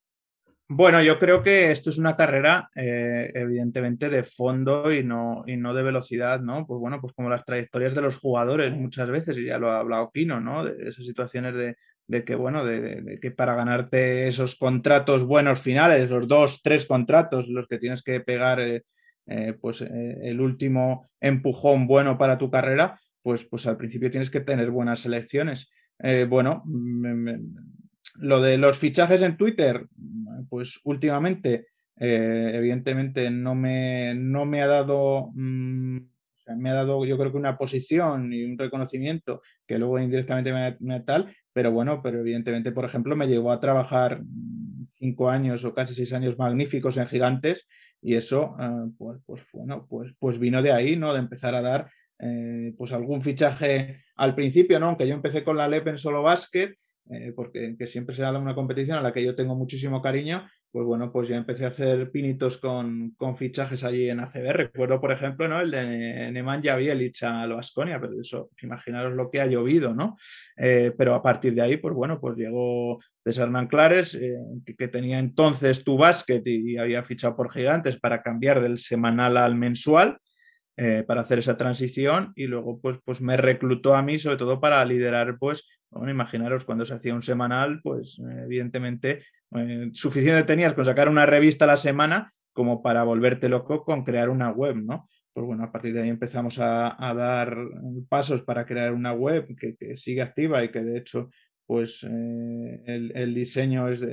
S4: Bueno, yo creo que esto es una carrera, eh, evidentemente, de fondo y no, y no de velocidad, ¿no? Pues bueno, pues como las trayectorias de los jugadores muchas veces, y ya lo ha hablado Pino, ¿no? De esas situaciones de, que, bueno, de, que para ganarte esos contratos buenos finales, los dos, tres contratos, los que tienes que pegar, eh, eh, pues el último empujón bueno para tu carrera, pues, pues al principio tienes que tener buenas selecciones. bueno, lo de los fichajes en Twitter, pues últimamente, eh, evidentemente, no me, no me ha dado, mm, me ha dado yo creo que una posición y un reconocimiento que luego indirectamente me, me tal, pero bueno, pero evidentemente, por ejemplo, me llevó a trabajar cinco años o casi seis años magníficos en gigantes y eso, eh, pues, pues, bueno, pues, pues vino de ahí, ¿no? De empezar a dar eh, pues algún fichaje al principio, ¿no? Aunque yo empecé con la LEP en solo básquet eh, porque que siempre será una competición a la que yo tengo muchísimo cariño, pues bueno, pues ya empecé a hacer pinitos con, fichajes allí en ACB. Recuerdo, por ejemplo, ¿no? el de Nemanja Bielich a Loasconia, pero eso, imaginaros lo que ha llovido, ¿no? Eh, pero a partir de ahí, pues bueno, pues llegó César Nanclares, eh, que, tenía entonces tu básquet y había fichado por Gigantes para cambiar del semanal al mensual. Eh, para hacer esa transición y luego pues, pues me reclutó a mí sobre todo para liderar pues, bueno, imaginaros cuando se hacía un semanal, pues evidentemente eh, suficiente tenías con sacar una revista a la semana como para volverte loco con crear una web, ¿no? Pues bueno, a partir de ahí empezamos a, dar pasos para crear una web que, sigue activa y que de hecho pues eh, el, diseño es,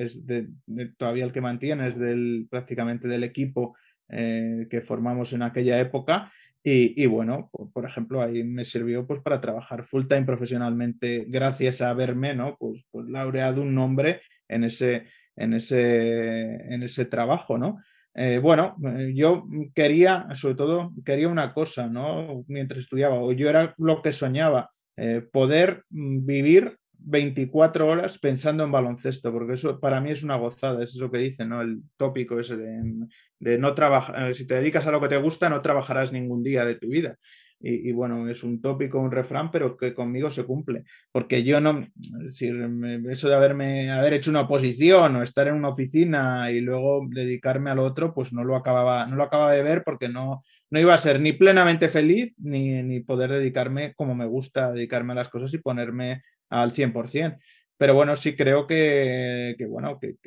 S4: todavía el que mantiene, es del, prácticamente del equipo que formamos en aquella época y, bueno, por, ejemplo, ahí me sirvió pues para trabajar full time profesionalmente gracias a verme, ¿no? Pues, pues laureado un nombre en ese, en ese, en ese trabajo, ¿no? Eh, bueno, eh, yo quería, sobre todo, quería una cosa, ¿no? Mientras estudiaba, o yo era lo que soñaba, eh, poder mm, vivir 24 horas pensando en baloncesto, porque eso para mí es una gozada, es eso que dicen, ¿no? El tópico ese de, no trabajar, si te dedicas a lo que te gusta, no trabajarás ningún día de tu vida. Y, bueno, es un tópico, un refrán, pero que conmigo se cumple, porque yo no, es eso de haberme, haber hecho una oposición o estar en una oficina y luego dedicarme al otro, pues no lo acababa, no lo acababa de ver porque no, no iba a ser ni plenamente feliz ni, ni poder dedicarme como me gusta dedicarme a las cosas y ponerme al 100%. Pero bueno, sí creo que, bueno, que,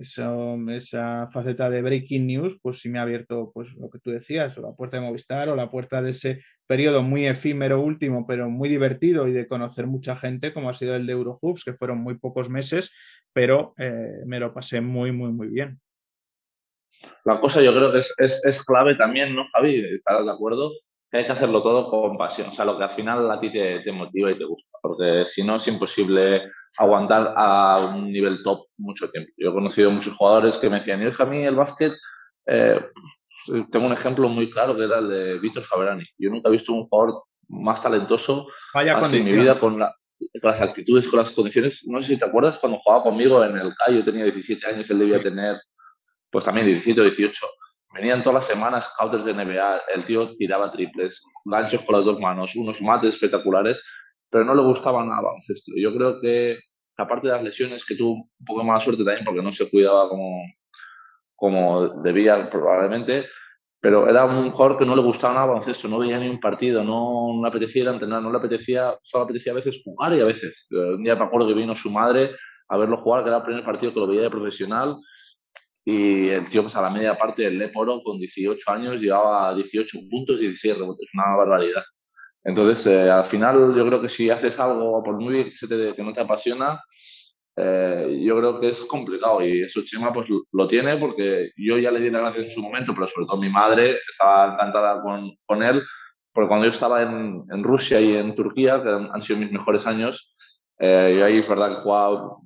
S4: esa faceta de breaking news, pues sí me ha abierto, pues lo que tú decías, o la puerta de Movistar o la puerta de ese periodo muy efímero último, pero muy divertido y de conocer mucha gente, como ha sido el de Eurohoops, que fueron muy pocos meses, pero eh, me lo pasé muy, muy, muy bien.
S3: La cosa yo creo que es, es clave también, ¿no, Javi? ¿Estás de acuerdo? Hay que hacerlo todo con pasión, o sea, lo que al final a ti te, motiva y te gusta, porque si no es imposible aguantar a un nivel top mucho tiempo. Yo he conocido muchos jugadores que me decían, y es que a mí el básquet, eh, tengo un ejemplo muy claro que era el de Víctor Faberani. Yo nunca he visto un jugador más talentoso en mi vida con, las actitudes, con las condiciones. No sé si te acuerdas cuando jugaba conmigo en el CAI, yo tenía 17 años, él debía tener pues también 17 o 18 Venían todas las semanas scouters de NBA, el tío tiraba triples, ganchos con las dos manos, unos mates espectaculares, pero no le gustaba nada baloncesto. Yo creo que, aparte de las lesiones, que tuvo un poco más suerte también porque no se cuidaba como, como debía probablemente, pero era un jugador que no le gustaba nada baloncesto, no veía ni un partido, no, no le apetecía entrenar, no le apetecía, solo apetecía a veces jugar y a veces. Un día me acuerdo que vino su madre a verlo jugar, que era el primer partido que lo veía de profesional, y el tío, pues a la media parte del Leporo, con 18 años, llevaba 18 puntos y 16 rebotes, una barbaridad. Entonces, eh, al final, yo creo que si haces algo, por muy que, te, que no te apasiona, eh, yo creo que es complicado y eso Chema pues lo tiene porque yo ya le di la gracia en su momento, pero sobre todo mi madre estaba encantada con, con él, porque cuando yo estaba en, en, Rusia y en Turquía, que han sido mis mejores años, eh, y ahí es verdad que jugaba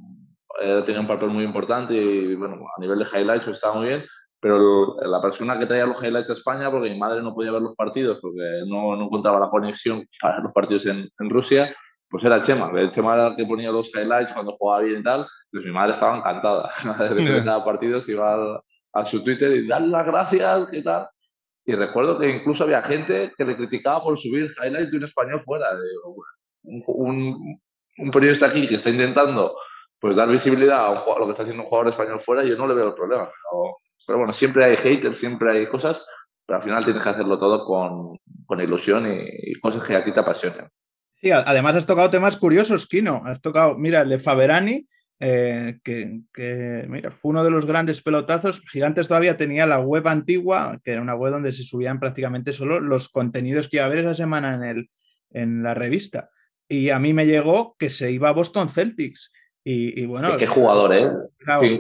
S3: eh, tenía un papel muy importante y bueno, a nivel de highlights pues, estaba muy bien, pero la persona que traía los highlights a España, porque mi madre no podía ver los partidos porque no, no encontraba la conexión para los partidos en, en, Rusia, pues era Chema. El Chema era el que ponía los highlights cuando jugaba bien y tal, pues mi madre estaba encantada. de cada partido se iba a, su Twitter y darle las gracias, ¿qué tal? Y recuerdo que incluso había gente que le criticaba por subir highlights de un español fuera. De, un, un, un periodista aquí que está intentando pues dar visibilidad a, lo que está haciendo un jugador español fuera, yo no le veo el problema. Pero, bueno, siempre hay haters, siempre hay cosas, pero al final tienes que hacerlo todo con, con ilusión y, cosas que a ti te apasionan.
S4: Sí, además has tocado temas curiosos, Kino. Has tocado, mira, el de Faberani, eh, que, que, mira, fue uno de los grandes pelotazos. Gigantes todavía tenía la web antigua, que era una web donde se subían prácticamente solo los contenidos que iba a haber esa semana en, el, en la revista. Y a mí me llegó que se iba a Boston Celtics. Y, bueno.
S3: Qué jugador, ¿eh?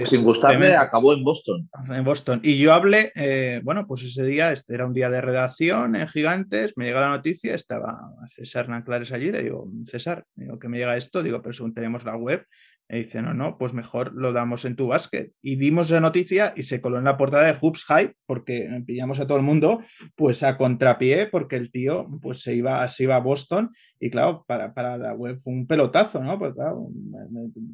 S3: sin, gustarme, acabó en Boston.
S4: En Boston. Y yo hablé, eh, bueno, pues ese día, este era un día de redacción en Gigantes, me llega la noticia, estaba César Nanclares allí, le digo, César, digo, que me llega esto, digo, pero tenemos la web, y dice, no, no, pues mejor lo damos en tu básquet. Y dimos la noticia y se coló en la portada de Hoops Hype porque pillamos a todo el mundo pues a contrapié porque el tío pues se iba, se iba a Boston y claro, para, para la web fue un pelotazo, ¿no? Pues, claro,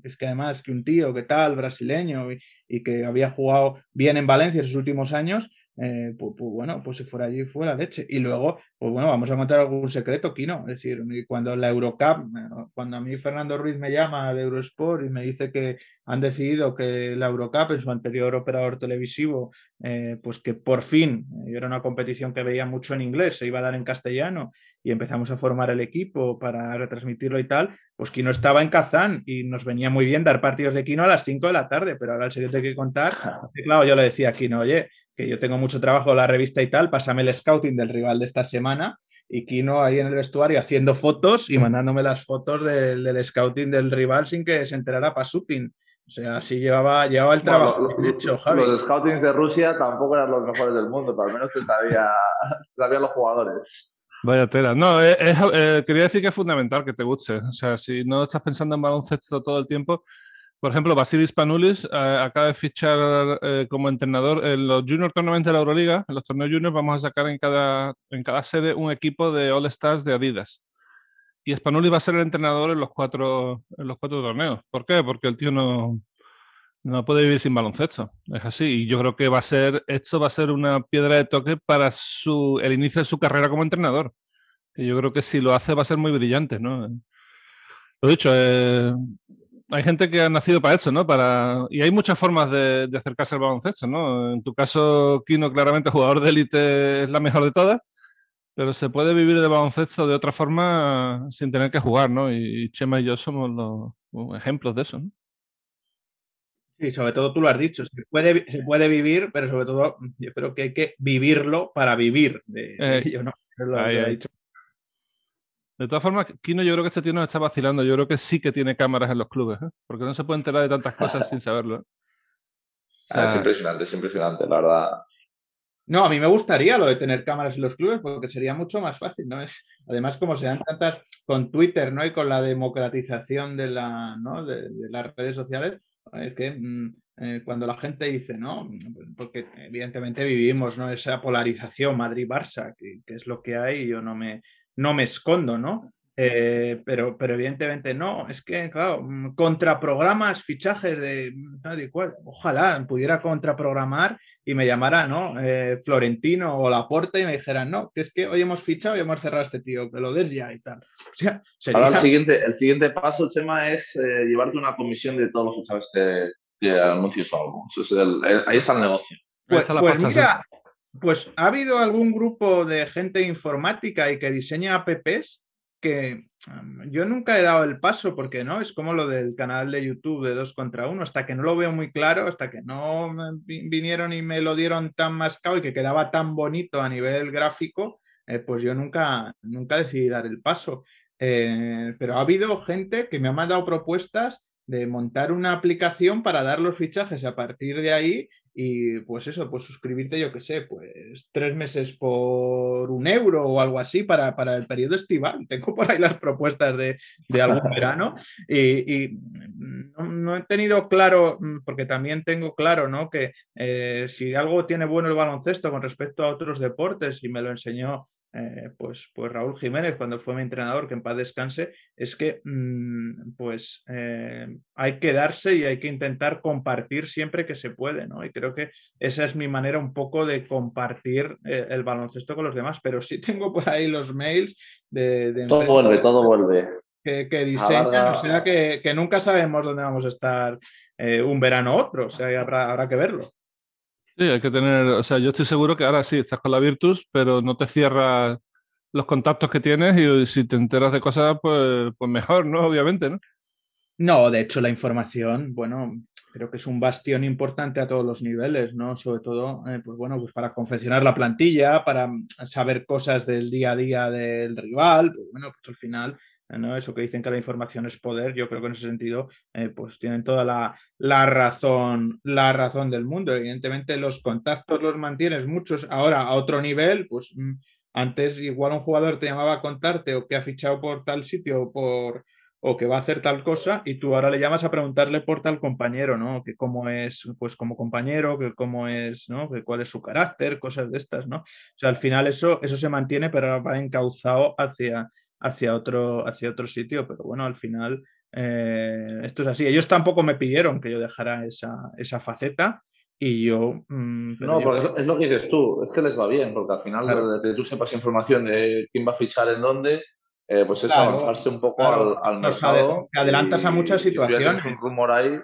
S4: es que además que un tío que tal, brasileño y, y que había jugado bien en Valencia en sus últimos años, eh, pues, pues, bueno, pues si fuera allí fue la leche. Y luego, pues bueno, vamos a contar algún secreto, Kino. Es decir, cuando la Eurocup, cuando a mí Fernando Ruiz me llama de Eurosport y me dice que han decidido que la Eurocup en su anterior operador televisivo, eh, pues que por fin, eh, era una competición que veía mucho en inglés, se iba a dar en castellano y empezamos a formar el equipo para retransmitirlo y tal, pues Kino estaba en Kazán y nos venía muy bien dar partidos de Kino a las 5 de la tarde, pero ahora el hay que contar, claro, yo le decía a Kino, oye, que yo tengo mucho trabajo en la revista y tal, pásame el scouting del rival de esta semana y Kino ahí en el vestuario haciendo fotos y mandándome las fotos del, scouting del rival sin que se enterara Pasutin. O sea, así llevaba, llevaba el trabajo
S3: Los scoutings de Rusia tampoco eran los mejores del mundo, pero al menos te sabía, sabían los jugadores.
S2: Vaya tela. No, eh, quería decir que es fundamental que te guste. O sea, si no estás pensando en baloncesto todo el tiempo, por ejemplo, Basilis Panoulis eh, acaba de fichar eh, como entrenador en los Junior Tournament de la Euroliga. En los torneos Junior vamos a sacar en cada, en cada sede un equipo de All Stars de Adidas. y Spanuli va a ser el entrenador en los cuatro, en los cuatro torneos. ¿Por qué? Porque el tío no, no puede vivir sin baloncesto. Es así. Y yo creo que va a ser, esto va a ser una piedra de toque para su, el inicio de su carrera como entrenador. Que yo creo que si lo hace va a ser muy brillante, ¿no? Lo dicho, eh, hay gente que ha nacido para eso, ¿no? Para, y hay muchas formas de, de, acercarse al baloncesto, ¿no? En tu caso, Kino, claramente jugador de élite es la mejor de todas, pero se puede vivir de baloncesto de otra forma sin tener que jugar, ¿no? Y Chema y yo somos los ejemplos de eso, ¿no?
S4: Sí, sobre todo tú lo has dicho, se puede, se puede vivir, pero sobre todo yo creo que hay que vivirlo para vivir de, de
S2: Eh,
S4: ello, ¿no? Es lo que
S2: ahí,
S4: ha
S2: ahí.
S4: dicho.
S2: De todas formas, Kino, yo creo que este tío nos está vacilando. Yo creo que sí que tiene cámaras en los clubes, ¿eh? porque no se puede enterar de tantas cosas sin saberlo. ¿eh? O
S3: Ah, es impresionante, es impresionante, la verdad.
S4: No, a mí me gustaría lo de tener cámaras en los clubes porque sería mucho más fácil, ¿no? Es, además, como se dan tantas con Twitter, ¿no? Y con la democratización de, la, ¿no? de, de las redes sociales, es que mm, eh, cuando la gente dice, ¿no? Porque evidentemente vivimos, ¿no? Esa polarización Madrid-Barça, que, que es lo que hay, yo no me, no me escondo, ¿no? Eh, pero, pero evidentemente no, es que, claro, mm, contraprogramas fichajes de mm, tal y cual. Ojalá pudiera contraprogramar y me llamara, ¿no? Eh, Florentino o Laporte y me dijeran, no, que es que hoy hemos fichado y hemos cerrado a este tío, que lo des ya y tal. O sea, sería.
S3: Ahora el siguiente, el siguiente paso, Chema, es eh, llevarte una comisión de todos los fichajes que, que anuncies o algo. Eso es el- ahí está el negocio.
S4: Pues,
S2: está la
S4: pues mira, pues ha habido algún grupo de gente informática y que diseña apps que yo nunca he dado el paso porque no, es como lo del canal de YouTube de dos contra uno, hasta que no lo veo muy claro, hasta que no vinieron y me lo dieron tan mascado y que quedaba tan bonito a nivel gráfico, eh, pues yo nunca, nunca decidí dar el paso. Eh, pero ha habido gente que me ha mandado propuestas de montar una aplicación para dar los fichajes a partir de ahí y pues eso, pues suscribirte, yo qué sé, pues tres meses por un euro o algo así para, para el periodo estival. Tengo por ahí las propuestas de, de algún verano y, y no, no he tenido claro, porque también tengo claro, ¿no? Que eh, si algo tiene bueno el baloncesto con respecto a otros deportes y me lo enseñó eh, pues, pues Raúl Jiménez cuando fue mi entrenador, que en paz descanse, es que mm, pues eh, hay que darse y hay que intentar compartir siempre que se puede, ¿no? Y creo que esa es mi manera un poco de compartir eh, el baloncesto con los demás, pero sí tengo por ahí los mails de, de
S3: Todo vuelve, todo vuelve.
S4: que, que diseñan, o sea que, que nunca sabemos dónde vamos a estar un verano u otro, o sea, habrá, habrá que verlo.
S2: Sí, hay que tener, o sea, yo estoy seguro que ahora sí, estás con la Virtus, pero no te cierras los contactos que tienes y si te enteras de cosas, pues, pues mejor, ¿no? Obviamente, ¿no?
S4: No, de hecho la información, bueno, creo que es un bastión importante a todos los niveles, ¿no? Sobre todo, eh, pues bueno, pues para confeccionar la plantilla, para mm, saber cosas del día a día del rival, pues bueno, pues al final, eh, ¿no? Eso que dicen que la información es poder, yo creo que en ese sentido, eh, pues tienen toda la, la razón, la razón del mundo. Evidentemente los contactos los mantienes muchos ahora a otro nivel, pues mm, antes igual un jugador te llamaba a contarte o que ha fichado por tal sitio o por o que va a hacer tal cosa y tú ahora le llamas a preguntarle por tal compañero, ¿no? Que cómo es, pues como compañero, que cómo es, ¿no? Que cuál es su carácter, cosas de estas, ¿no? O sea, al final eso, eso se mantiene, pero ahora va encauzado hacia, hacia, otro, hacia otro sitio, pero bueno, al final eh, esto es así. Ellos tampoco me pidieron que yo dejara esa, esa faceta y yo... mm, pero
S3: No, porque es- es lo que dices tú, es que les va bien, porque al final
S4: Claro.
S3: de, de que tú sepas información de quién va a fichar en dónde, eh, pues es
S4: Claro,
S3: avanzarse un poco
S4: claro.
S3: al, al mercado.
S4: te adelantas a muchas
S3: y si
S4: situaciones.
S3: un rumor ahí,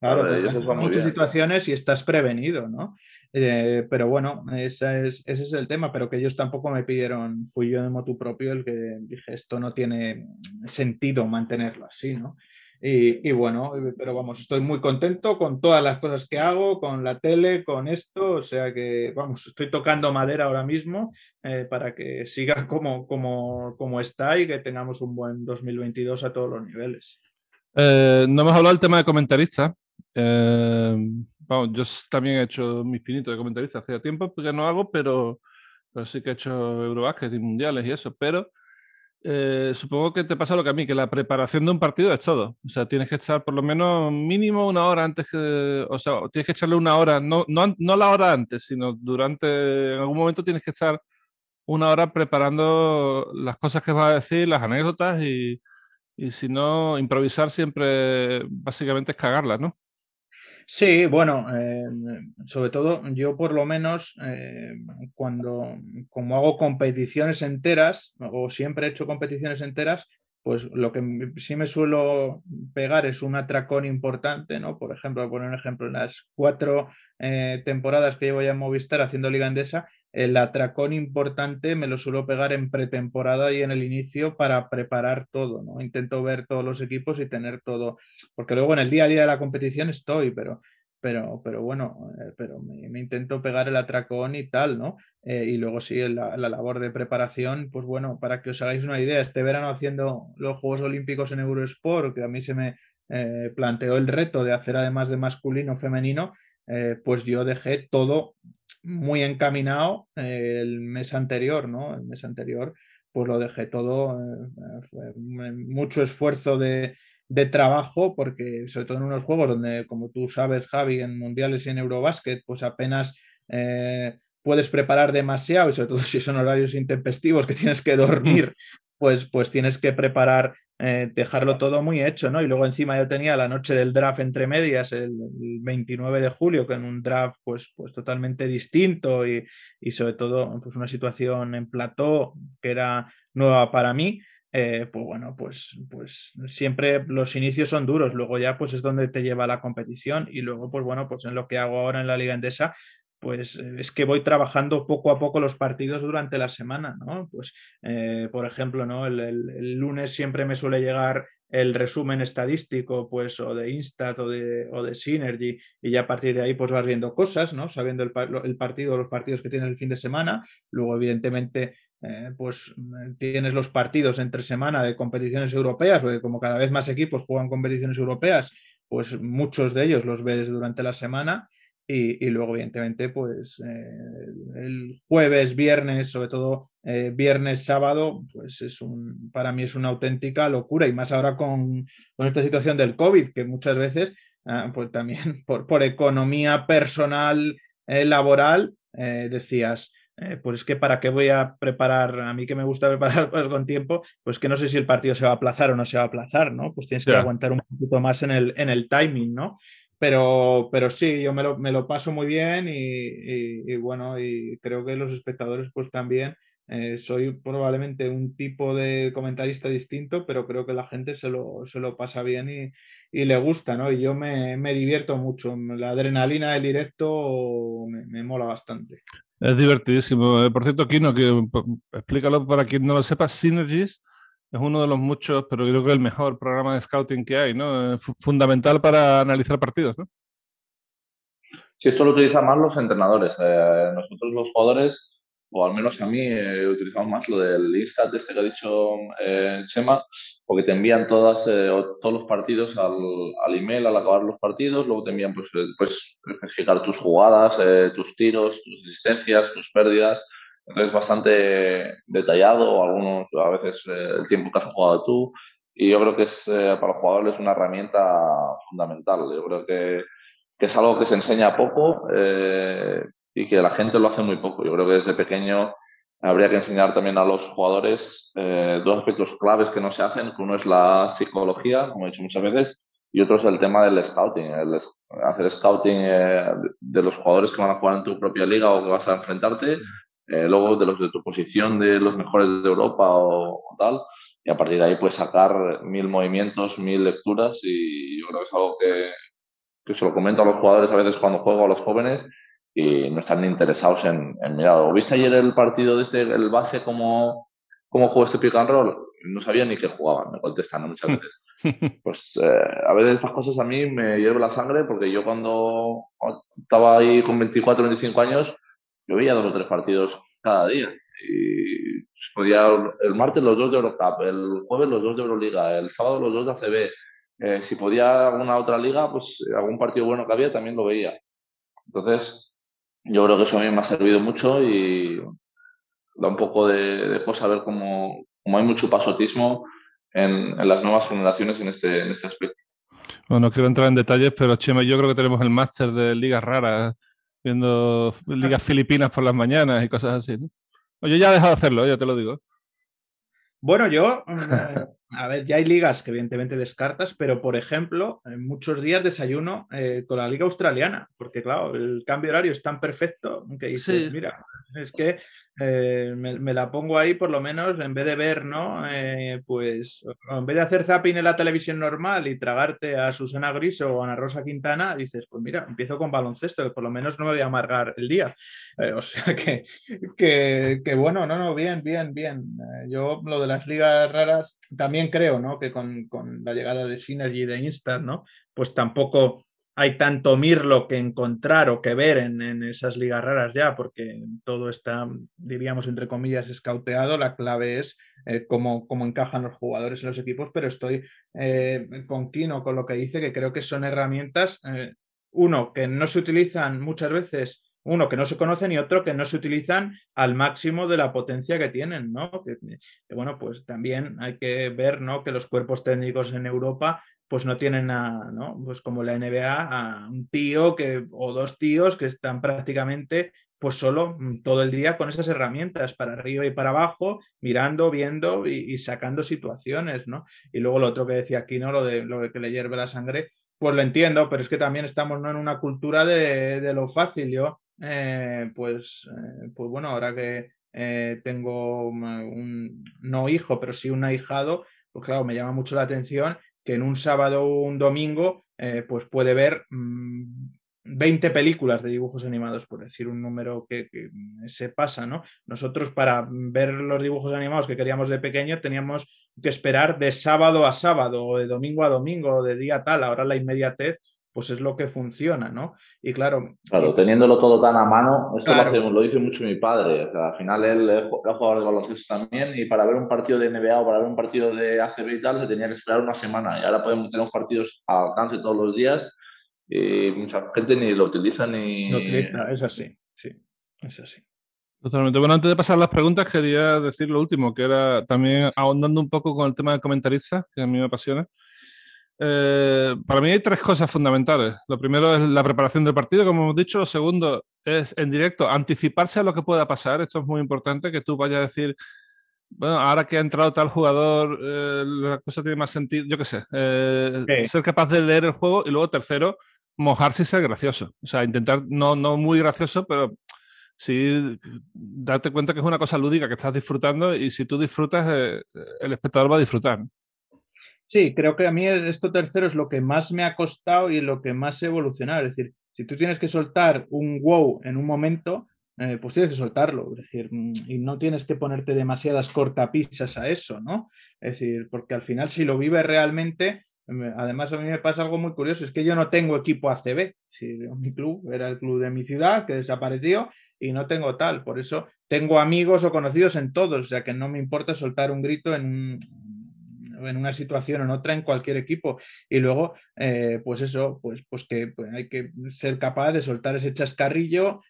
S4: Claro,
S3: Vale,
S4: te
S3: eso
S4: muchas
S3: bien.
S4: situaciones y estás prevenido, ¿no? Eh, pero bueno, esa es- ese es el tema, pero que ellos tampoco me pidieron, fui yo de motu propio el que dije, esto no tiene sentido mantenerlo así, ¿no? Y, y bueno, pero vamos, estoy muy contento con todas las cosas que hago, con la tele, con esto, o sea que, vamos, estoy tocando madera ahora mismo eh, para que siga como, como, como está y que tengamos un buen 2022 a todos los niveles.
S2: Eh, no hemos hablado del tema de comentaristas. Eh, vamos, yo también he hecho mis pinitos de comentarista hace tiempo, porque no hago, pero, pero sí que he hecho Eurobásquet y mundiales y eso. Pero eh, supongo que te pasa lo que a mí, que la preparación de un partido es todo. O sea, tienes que estar por lo menos mínimo una hora antes que. O sea, tienes que echarle una hora, no, no, no la hora antes, sino durante. En algún momento tienes que estar una hora preparando las cosas que vas a decir, las anécdotas y, y si no, improvisar siempre básicamente es cagarla, ¿no?
S4: Sí, bueno, eh, sobre todo yo por lo menos eh, cuando como hago competiciones enteras o siempre he hecho competiciones enteras, pues lo que sí me suelo pegar es un atracón importante, ¿no? Por ejemplo, a poner un ejemplo, en las cuatro eh, temporadas que llevo ya en Movistar haciendo Liga Endesa, el atracón importante me lo suelo pegar en pretemporada y en el inicio para preparar todo, ¿no? Intento ver todos los equipos y tener todo, porque luego en el día a día de la competición estoy, pero pero, pero bueno, eh, pero me, intento pegar el atracón y tal, ¿no? Eh, y luego sí, la, la, labor de preparación, pues bueno, para que os hagáis una idea, este verano haciendo los Juegos Olímpicos en Eurosport, que a mí se me eh, planteó el reto de hacer además de masculino, femenino, pues yo dejé todo muy encaminado el mes anterior, ¿no? El mes anterior, pues lo dejé todo, fue mucho esfuerzo de de trabajo, porque sobre todo en unos juegos donde, como tú sabes, Javi, en mundiales y en Eurobasket, pues apenas eh, puedes preparar demasiado, y sobre todo si son horarios intempestivos que tienes que dormir, pues, pues tienes que preparar, eh, dejarlo todo muy hecho, ¿no? Y luego encima yo tenía la noche del draft entre medias, el, 29 de julio, en un draft pues, pues totalmente distinto y, y sobre todo pues una situación en plató que era nueva para mí. Eh, pues bueno, pues, pues siempre los inicios son duros, luego ya pues es donde te lleva la competición y luego pues bueno, pues en lo que hago ahora en la Liga Endesa, pues eh, es que voy trabajando poco a poco los partidos durante la semana, ¿no? Pues, eh, por ejemplo, ¿no? El, lunes siempre me suele llegar el resumen estadístico, pues, o de Instat o de, o de Synergy, y ya a partir de ahí, pues vas viendo cosas, ¿no? Sabiendo el, el partido, los partidos que tiene el fin de semana. Luego, evidentemente, eh, pues tienes los partidos entre semana de competiciones europeas, porque como cada vez más equipos juegan competiciones europeas, pues muchos de ellos los ves durante la semana y, luego, evidentemente, pues eh, el jueves, viernes, sobre todo eh, viernes, sábado, pues es un, para mí es una auténtica locura. Y más ahora con, esta situación del COVID, que muchas veces, ah, pues también por, por economía personal, eh, laboral, decías, pues es que para qué voy a preparar, a mí que me gusta preparar cosas con tiempo, pues que no sé si el partido se va a aplazar o no se va a aplazar, ¿no? Pues tienes que aguantar un poquito más en el, en el timing, ¿no? Pero, pero sí, yo me lo, me lo paso muy bien y, y, bueno, y creo que los espectadores pues también eh, soy probablemente un tipo de comentarista distinto, pero creo que la gente se lo, se lo pasa bien y, y, le gusta, ¿no? Y yo me, me, divierto mucho. La adrenalina del directo me, me mola bastante.
S2: Es divertidísimo. Eh, por cierto, Kino, que explícalo para quien no lo sepa, Synergies es uno de los muchos, pero creo que el mejor programa de scouting que hay, ¿no? fundamental para analizar partidos, ¿no?
S3: Sí, esto lo utilizan más los entrenadores. Eh, nosotros los jugadores, o al menos a mí, eh, utilizamos más lo del Instat este que ha dicho eh, Chema, porque te envían todas, eh, todos los partidos al, al, email al acabar los partidos, luego te envían pues, pues especificar tus jugadas, tus tiros, tus asistencias, tus pérdidas, entonces, bastante detallado, algunos, a veces eh, el tiempo que has jugado tú. Y yo creo que es, eh, para los jugadores una herramienta fundamental. Yo creo que, que es algo que se enseña poco eh, y que la gente lo hace muy poco. Yo creo que desde pequeño habría que enseñar también a los jugadores dos aspectos claves que no se hacen, uno es la psicología, como he dicho muchas veces, y otro es el tema del scouting, el hacer scouting de los jugadores que van a jugar en tu propia liga o que vas a enfrentarte, eh, luego de los de tu posición de los mejores de Europa o, tal, y a partir de ahí puedes sacar mil movimientos, mil lecturas y yo creo que es algo que, que se lo comento a los jugadores a veces cuando juego a los jóvenes y no están interesados en, en mirar. ¿O viste ayer el partido de este, el base, cómo, cómo jugó este pick and roll? No sabía ni que jugaban, me contestan muchas veces. Pues eh, a veces estas cosas a mí me hierve la sangre porque yo cuando estaba ahí con 24, 25 años yo veía dos o tres partidos cada día. Y podía el martes los dos de Eurocup, el jueves los dos de Euroliga, el sábado los dos de ACB. Eh, si podía alguna otra liga, pues algún partido bueno que había también lo veía. Entonces, yo creo que eso a mí me ha servido mucho y da un poco de, de cosa ver cómo, cómo, hay mucho pasotismo en, en, las nuevas generaciones en este, en este aspecto.
S2: Bueno, no quiero entrar en detalles, pero Chema, yo creo que tenemos el máster de ligas raras viendo ligas filipinas por las mañanas y cosas así, ¿no? Oye, ya he dejado de hacerlo, ya te lo digo.
S4: Bueno, yo, mm, a ver, ya hay ligas que evidentemente descartas, pero por ejemplo, en muchos días desayuno eh, con la liga australiana, porque claro, el cambio horario es tan perfecto que dices, mira, es que eh, me, la pongo ahí por lo menos en vez de ver, ¿no? Eh, pues en vez de hacer zapping en la televisión normal y tragarte a Susana Griso o a Ana Rosa Quintana, dices, pues mira, empiezo con baloncesto, que por lo menos no me voy a amargar el día. O sea que, que, bueno, no, no, bien, bien, bien. yo lo de las ligas raras también creo, ¿no? Que con, con la llegada de Synergy de Instant, ¿no? Pues tampoco hay tanto mirlo que encontrar o que ver en, esas ligas raras ya, porque todo está, diríamos, entre comillas, escauteado. La clave es eh, cómo, encajan los jugadores en los equipos, pero estoy eh, con Kino con lo que dice, que creo que son herramientas, eh, uno, que no se utilizan muchas veces uno que no se conocen y otro que no se utilizan al máximo de la potencia que tienen, ¿no? Bueno, pues también hay que ver, ¿no? Que los cuerpos técnicos en Europa pues no tienen a, ¿no? Pues como la NBA, a un tío que, o dos tíos que están prácticamente pues solo mm, todo el día con esas herramientas para arriba y para abajo, mirando, viendo y, sacando situaciones, ¿no? Y luego lo otro que decía aquí, ¿no? Lo de, lo de que le hierve la sangre, pues lo entiendo, pero es que también estamos ¿no? en una cultura de, lo fácil. Yo, eh, pues, eh, pues bueno, ahora que eh, tengo un, no hijo, pero sí un ahijado, pues claro, me llama mucho la atención que en un sábado o un domingo pues puede ver 20 mm, películas de dibujos animados, por decir un número que, se pasa, ¿no? Nosotros para ver los dibujos animados que queríamos de pequeño teníamos que esperar de sábado a sábado o de domingo a domingo o de día tal, ahora la inmediatez pues es lo que funciona, ¿no? Y claro...
S3: Claro, teniéndolo todo tan a mano, esto lo, dice mucho mi padre, o sea, al final él es jugador de baloncesto también y para ver un partido de NBA o para ver un partido de ACB y tal se tenía que esperar una semana y ahora podemos tener partidos al alcance todos los días y mucha gente ni lo utiliza ni...
S4: Lo utiliza, es así, sí, es así.
S2: Totalmente. Bueno, antes de pasar las preguntas, quería decir lo último, que era también ahondando un poco con el tema de comentaristas, que a mí me apasiona. Eh, para mí hay tres cosas fundamentales. Lo primero es la preparación del partido, como hemos dicho. Lo segundo es en directo, anticiparse a lo que pueda pasar. Esto es muy importante, que tú vayas a decir, bueno, ahora que ha entrado tal jugador, eh, la cosa tiene más sentido, yo qué sé, eh, ser capaz de leer el juego. Y luego, tercero, mojarse y ser gracioso. O sea, intentar, no, no muy gracioso, pero sí darte cuenta que es una cosa lúdica que estás disfrutando y si tú disfrutas, el espectador va a disfrutar.
S4: Sí, creo que a mí esto tercero es lo que más me ha costado y lo que más he evolucionado. Es decir, si tú tienes que soltar un wow en un momento, eh, pues tienes que soltarlo. Es decir, mm, y no tienes que ponerte demasiadas cortapisas a eso, ¿no? Es decir, porque al final si lo vives realmente, además a mí me pasa algo muy curioso, es que yo no tengo equipo ACB. Si mi club era el club de mi ciudad que desapareció y no tengo tal. Por eso tengo amigos o conocidos en todos, o sea que no me importa soltar un grito en un en una situación en otra en cualquier equipo. Y luego, eh, pues eso, pues, pues que pues hay que ser capaz de soltar ese chascarrillo,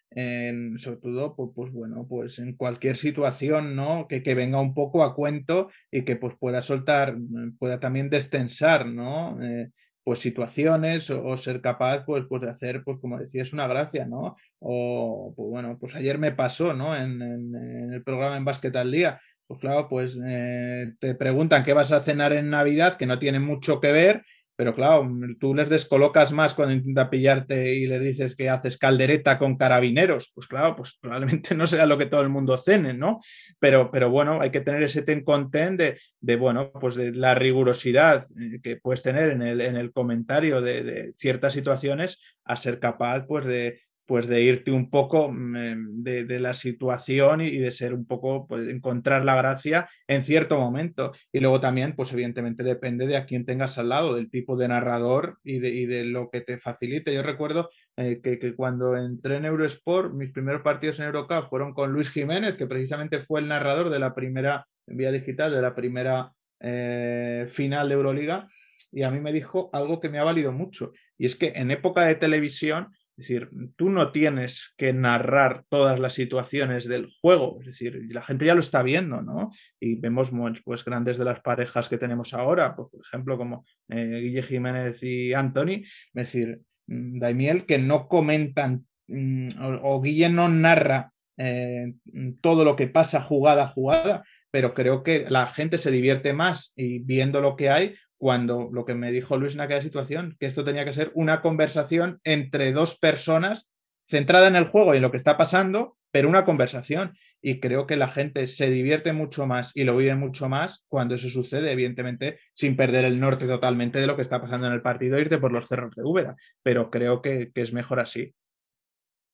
S4: sobre todo, pues, pues, bueno, pues en cualquier situación, ¿no? Que, que, venga un poco a cuento y que pues pueda soltar, pueda también destensar, ¿no? Eh, pues situaciones o, ser capaz pues, pues de hacer, pues como decías, una gracia, ¿no? O pues bueno, pues ayer me pasó, ¿no? En, en el programa en Básquet al Día, pues claro, pues eh, te preguntan qué vas a cenar en Navidad, que no tiene mucho que ver, pero claro, tú les descolocas más cuando intenta pillarte y les dices que haces caldereta con carabineros. Pues claro, pues probablemente no sea lo que todo el mundo cene, ¿no? Pero, pero bueno, hay que tener ese ten content de, de bueno, pues de la rigurosidad eh, que puedes tener en el, en el comentario de, de, ciertas situaciones a ser capaz, pues, de, pues de irte un poco mm, em, de, la situación y, de ser un poco, pues encontrar la gracia en cierto momento. Y luego también, pues evidentemente depende de a quién tengas al lado, del tipo de narrador y de, lo que te facilite. Yo recuerdo eh, que, cuando entré en Eurosport, mis primeros partidos en Eurocup fueron con Luis Jiménez, que precisamente fue el narrador de la primera, en vía digital, de la primera eh, final de Euroliga. Y a mí me dijo algo que me ha valido mucho. Y es que en época de televisión es decir, tú no tienes que narrar todas las situaciones del juego, es decir, la gente ya lo está viendo, ¿no? Y vemos pues, grandes de las parejas que tenemos ahora, pues, por ejemplo, como eh, Guille Jiménez y Anthony, es decir, mm, Daimiel, que no comentan mm, o, Guille no narra eh, todo lo que pasa jugada a jugada, pero creo que la gente se divierte más y viendo lo que hay cuando lo que me dijo Luis en aquella situación, que esto tenía que ser una conversación entre dos personas centrada en el juego y en lo que está pasando, pero una conversación. Y creo que la gente se divierte mucho más y lo vive mucho más cuando eso sucede, evidentemente, sin perder el norte totalmente de lo que está pasando en el partido, irte por los cerros de Úbeda. Pero creo que, es mejor así.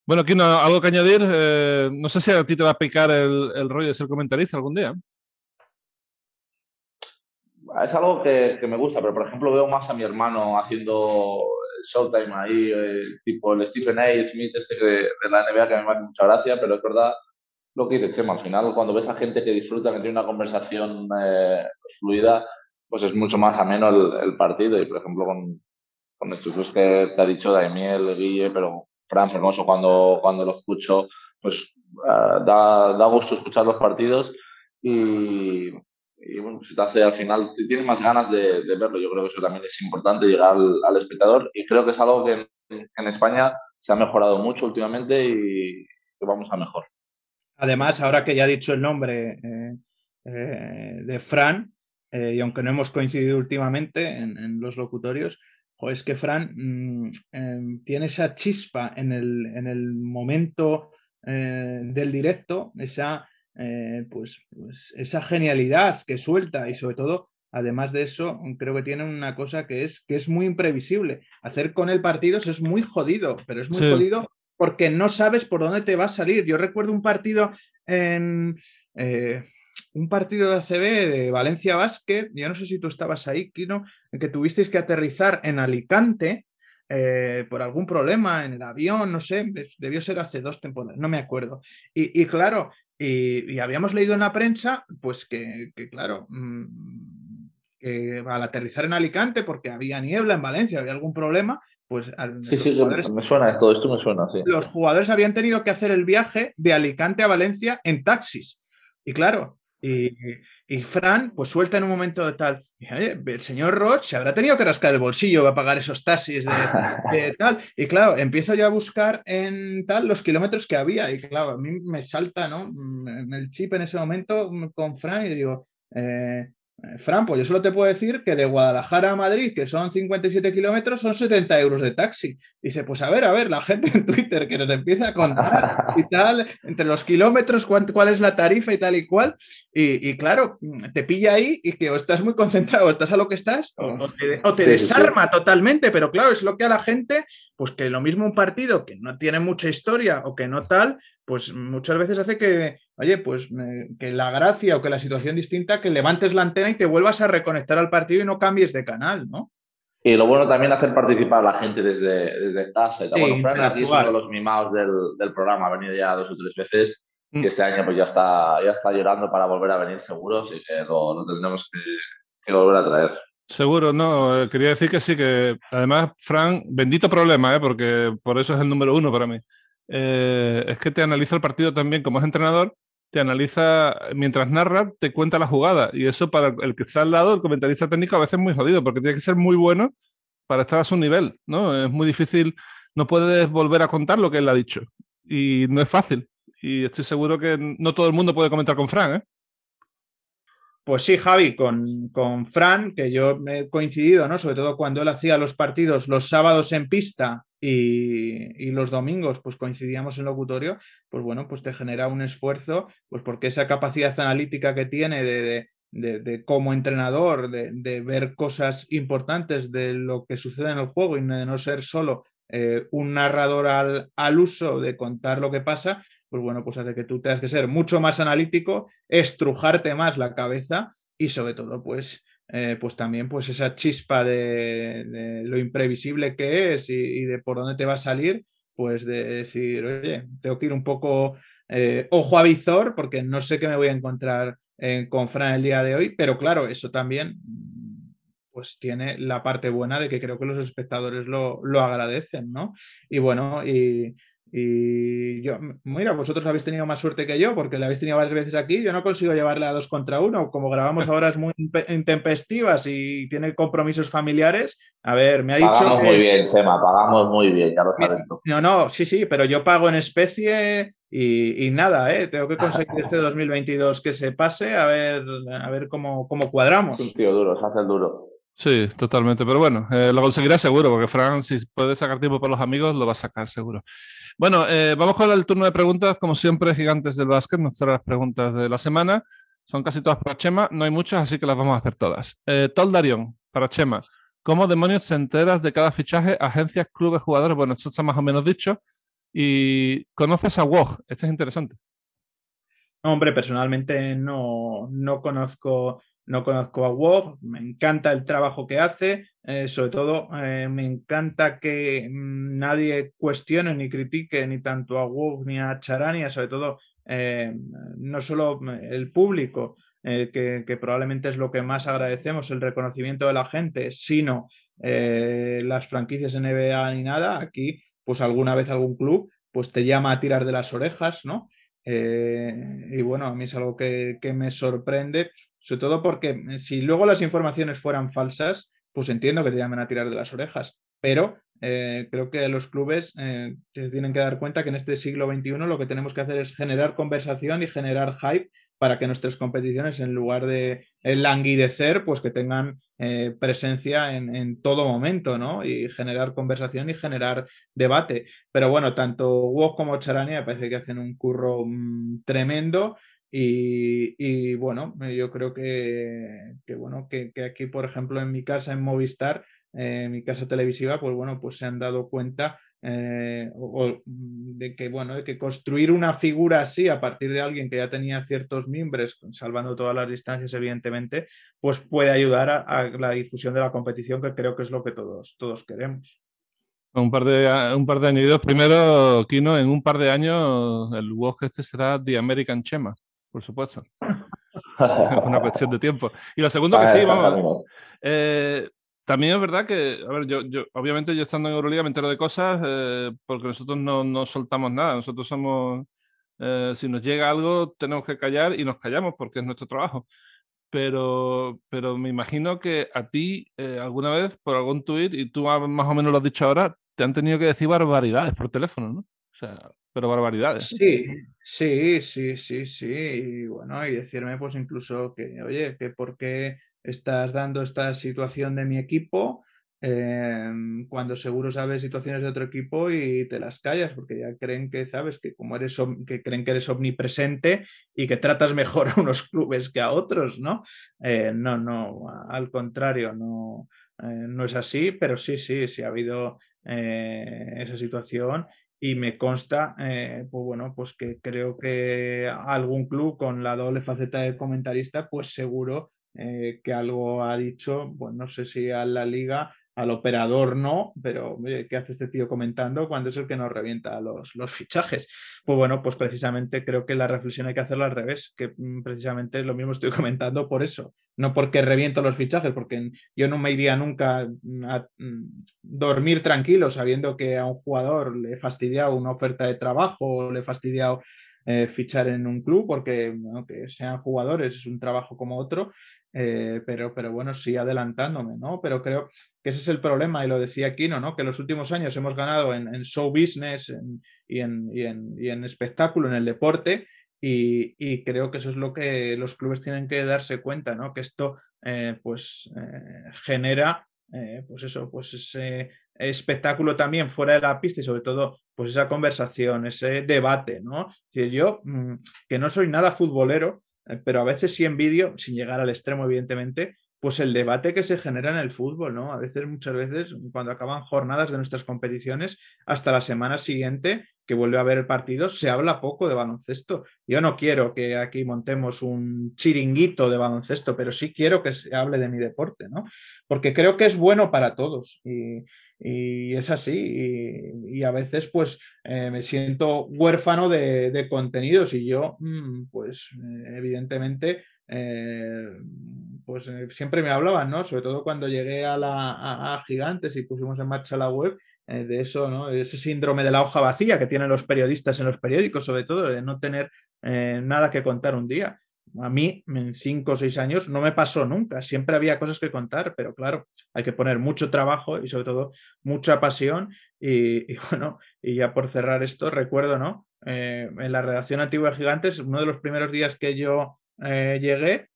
S2: Bueno, aquí no, algo que añadir. Eh, no sé si a ti te va a picar el rollo de ser comentarista algún día.
S3: Es algo que, que, me gusta, pero por ejemplo veo más a mi hermano haciendo Showtime ahí, tipo el Stephen A. Smith este de, la NBA que me hace mucha gracia, pero es verdad lo que dice Chema, al final cuando ves a gente que disfruta, que tiene una conversación eh, fluida, pues es mucho más ameno el, partido y por ejemplo con, con estos que te ha dicho Daimiel, Guille, pero Fran Hermoso cuando, cuando lo escucho, pues eh, da, da gusto escuchar los partidos y, y bueno, se te hace al final, tienes más ganas de, verlo. Yo creo que eso también es importante, llegar al, espectador y creo que es algo que en, España se ha mejorado mucho últimamente y que vamos a mejor.
S4: Además, ahora que ya he dicho el nombre eh, eh, de Fran, eh, y aunque no hemos coincidido últimamente en, los locutorios, es que Fran mm, em, tiene esa chispa en el, en el momento del directo, esa eh, pues, pues, esa genialidad que suelta y sobre todo, además de eso, creo que tiene una cosa que es, que es muy imprevisible. Hacer con el partidos es muy jodido, pero es muy jodido porque no sabes por dónde te va a salir. Yo recuerdo un partido en... Eh, un partido de ACB de Valencia Basket, yo no sé si tú estabas ahí, Kino, en que tuvisteis que aterrizar en Alicante eh, por algún problema en el avión, no sé, debió ser hace dos temporadas, no me acuerdo. Y, claro, y, habíamos leído en la prensa, pues que, claro, mm, que al aterrizar en Alicante, porque había niebla en Valencia, había algún problema, pues...
S3: Sí, sí, me suena, todo esto me suena, sí.
S4: Los jugadores habían tenido que hacer el viaje de Alicante a Valencia en taxis. Y claro, y, Fran, pues suelta en un momento de tal, el señor Roch se habrá tenido que rascar el bolsillo para pagar esos taxis de, tal. Y claro, empiezo ya a buscar en tal los kilómetros que había. Y claro, a mí me salta, ¿no? Mm, el chip en ese momento con Fran y digo, eh, Fran, pues yo solo te puedo decir que de Guadalajara a Madrid, que son 57 kilómetros, son 70 euros de taxi. Dice, pues a ver, a ver, la gente en Twitter que nos empieza a contar y tal, entre los kilómetros, cuál, es la tarifa y tal y cual. Y, claro, te pilla ahí y que o estás muy concentrado, o estás a lo que estás, o, te, desarma totalmente. Pero claro, es lo que a la gente, pues que lo mismo un partido que no tiene mucha historia o que no tal, pues muchas veces hace que, oye, pues que la gracia o que la situación distinta, que levantes la antena y te vuelvas a reconectar al partido y no cambies de canal, ¿no?
S3: Y lo bueno también hacer participar a la gente desde, desde casa. bueno, Fran aquí es uno de los mimados del, del, programa, ha venido ya dos o tres veces y mm. este año pues ya está, ya está llorando para volver a venir seguro, así que lo, tendremos que, que volver a traer.
S2: Seguro, no. Eh, quería decir que sí, que además, Fran, bendito problema, ¿eh? porque por eso es el número uno para mí. Eh, es que te analiza el partido también como es entrenador, te analiza, mientras narra, te cuenta la jugada. Y eso para el que está al lado, el comentarista técnico, a veces es muy jodido, porque tiene que ser muy bueno para estar a su nivel, ¿no? Es muy difícil, no puedes volver a contar lo que él ha dicho. Y no es fácil. Y estoy seguro que no todo el mundo puede comentar con Fran, ¿eh?
S4: Pues sí, Javi, con, con Fran, que yo me he coincidido, ¿no? Sobre todo cuando él hacía los partidos los sábados en pista y, los domingos pues coincidíamos en locutorio, pues bueno, pues te genera un esfuerzo, pues porque esa capacidad analítica que tiene de, de, como entrenador, de, ver cosas importantes de lo que sucede en el juego y de no ser solo eh, un narrador al, uso de contar lo que pasa, pues bueno, pues hace que tú tengas que ser mucho más analítico, estrujarte más la cabeza y sobre todo, pues eh, pues también pues esa chispa de, lo imprevisible que es y, de por dónde te va a salir, pues de decir, oye, tengo que ir un poco eh, ojo a visor porque no sé qué me voy a encontrar con Fran el día de hoy, pero claro, eso también pues tiene la parte buena de que creo que los espectadores lo, lo agradecen, ¿no? Y bueno, y, y yo, mira, vosotros habéis tenido más suerte que yo porque la habéis tenido varias veces aquí. Yo no consigo llevarle a dos contra uno. Como grabamos ahora es muy intempestivas y tiene compromisos familiares. A ver, me ha dicho.
S3: Pagamos muy bien, Sema, pagamos muy bien, ya lo sabes tú.
S4: No, no, sí, sí, pero yo pago en especie y, nada, ¿eh? tengo que conseguir este 2022 que se pase a ver, a ver cómo, cómo cuadramos.
S3: Un tío duro, se hace el duro.
S2: Sí, totalmente. Pero bueno, eh, lo conseguirá seguro, porque Fran, si puede sacar tiempo para los amigos, lo va a sacar seguro. Bueno, eh, vamos con el turno de preguntas. Como siempre, gigantes del básquet, las preguntas de la semana. Son casi todas para Chema, no hay muchas, así que las vamos a hacer todas. Eh, Darion, para Chema. ¿Cómo demonios te enteras de cada fichaje, agencias, clubes, jugadores? Bueno, esto está más o menos dicho. ¿Y conoces a WOG? Esto es interesante.
S4: Hombre, personalmente no, no conozco no conozco a WOG, me encanta el trabajo que hace, eh, sobre todo eh, me encanta que mm, nadie cuestione ni critique ni tanto a WOG ni a Charania, sobre todo eh, no solo el público, que, que, probablemente es lo que más agradecemos, el reconocimiento de la gente, sino las franquicias NBA ni nada, aquí pues alguna vez algún club pues te llama a tirar de las orejas, ¿no? Y bueno, a mí es algo que, que me sorprende sobre todo porque eh, si luego las informaciones fueran falsas, pues entiendo que te llamen a tirar de las orejas. Pero eh, creo que los clubes eh, se tienen que dar cuenta que en este siglo XXI lo que tenemos que hacer es generar conversación y generar hype para que nuestras competiciones, en lugar de languidecer, pues que tengan presencia en, todo momento, ¿no? Y generar conversación y generar debate. Pero bueno, tanto WOC como Charania me parece que hacen un curro mm, tremendo y, bueno, yo creo que, bueno, que, aquí, por ejemplo, en mi casa, en Movistar, en mi casa televisiva, pues bueno, pues se han dado cuenta eh, de que, bueno, de que construir una figura así a partir de alguien que ya tenía ciertos miembros, salvando todas las distancias, evidentemente, pues puede ayudar a, la difusión de la competición, que creo que es lo que todos, todos queremos.
S2: Un par, de, un par de años. Primero, Kino, en un par de años el WOG este será The American Chema por supuesto. es una cuestión de tiempo. Y lo segundo que sí, vamos. Eh, también es verdad que, a ver, yo, yo, obviamente yo estando en Euroliga me entero de cosas eh, porque nosotros no, no, soltamos nada. Nosotros somos, eh, si nos llega algo, tenemos que callar y nos callamos porque es nuestro trabajo. Pero, pero me imagino que a ti alguna vez por algún tuit, y tú más o menos lo has dicho ahora, te han tenido que decir barbaridades por teléfono, ¿no? O sea, pero barbaridades.
S4: Sí, sí, sí, sí, sí. Y bueno, y decirme pues incluso que, oye, que por qué estás dando esta situación de mi equipo em, cuando seguro sabes situaciones de otro equipo y te las callas, porque ya creen que, sabes, que como eres, que creen que eres omnipresente y que tratas mejor a unos clubes que a otros, ¿no? Eh, no, no, al contrario, no. Eh, no es así, pero sí, sí, sí ha habido eh, esa situación y me consta, eh, pues bueno, pues que creo que algún club con la doble faceta de comentarista, pues seguro eh, que algo ha dicho, pues no sé si a la liga al operador no, pero ¿qué hace este tío comentando cuando es el que nos revienta los, los, fichajes? Pues bueno, pues precisamente creo que la reflexión hay que hacerlo al revés, que mm, precisamente lo mismo estoy comentando por eso, no porque reviento los fichajes, porque yo no me iría nunca a mm, dormir tranquilo sabiendo que a un jugador le he fastidiado una oferta de trabajo o le he fastidiado eh, fichar en un club, porque aunque sean jugadores es un trabajo como otro, eh, pero, pero bueno, sí adelantándome, ¿no? Pero creo que ese es el problema, y lo decía Kino, ¿no? Que en los últimos años hemos ganado en, show business y, en, y, en, espectáculo, en el deporte, y, creo que eso es lo que los clubes tienen que darse cuenta, ¿no? Que esto eh, pues genera eh, pues eso, pues ese espectáculo también fuera de la pista y sobre todo, pues esa conversación, ese debate, ¿no? Yo, mm, que no soy nada futbolero, eh, pero a veces sí envidio, sin llegar al extremo, evidentemente, pues el debate que se genera en el fútbol, ¿no? A veces, muchas veces, cuando acaban jornadas de nuestras competiciones, hasta la semana siguiente, que vuelve a haber el partido, se habla poco de baloncesto. Yo no quiero que aquí montemos un chiringuito de baloncesto, pero sí quiero que se hable de mi deporte, ¿no? Porque creo que es bueno para todos y, es así. Y, a veces, pues, eh, me siento huérfano de, contenidos y yo, mm, pues, eh, evidentemente, eh, pues siempre me hablaban, ¿no? Sobre todo cuando llegué a, la, Gigantes y pusimos en marcha la web, de eso, ¿no? Ese síndrome de la hoja vacía que tienen los periodistas en los periódicos, sobre todo, de no tener nada que contar un día a mí en cinco o seis años no me pasó nunca, siempre había cosas que contar, pero claro, hay que poner mucho trabajo y sobre todo mucha pasión y, bueno, y ya por cerrar esto, recuerdo, ¿no? eh, en la redacción antigua de Gigantes, uno de los primeros días que yo eh, llegué,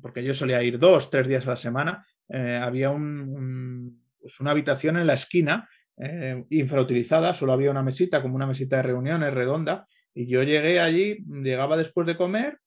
S4: porque yo solía ir dos, tres días a la semana, había pues una habitación en la esquina infrautilizada, solo había una mesita, como una mesita de reuniones redonda, y yo llegué allí, llegaba después de comer,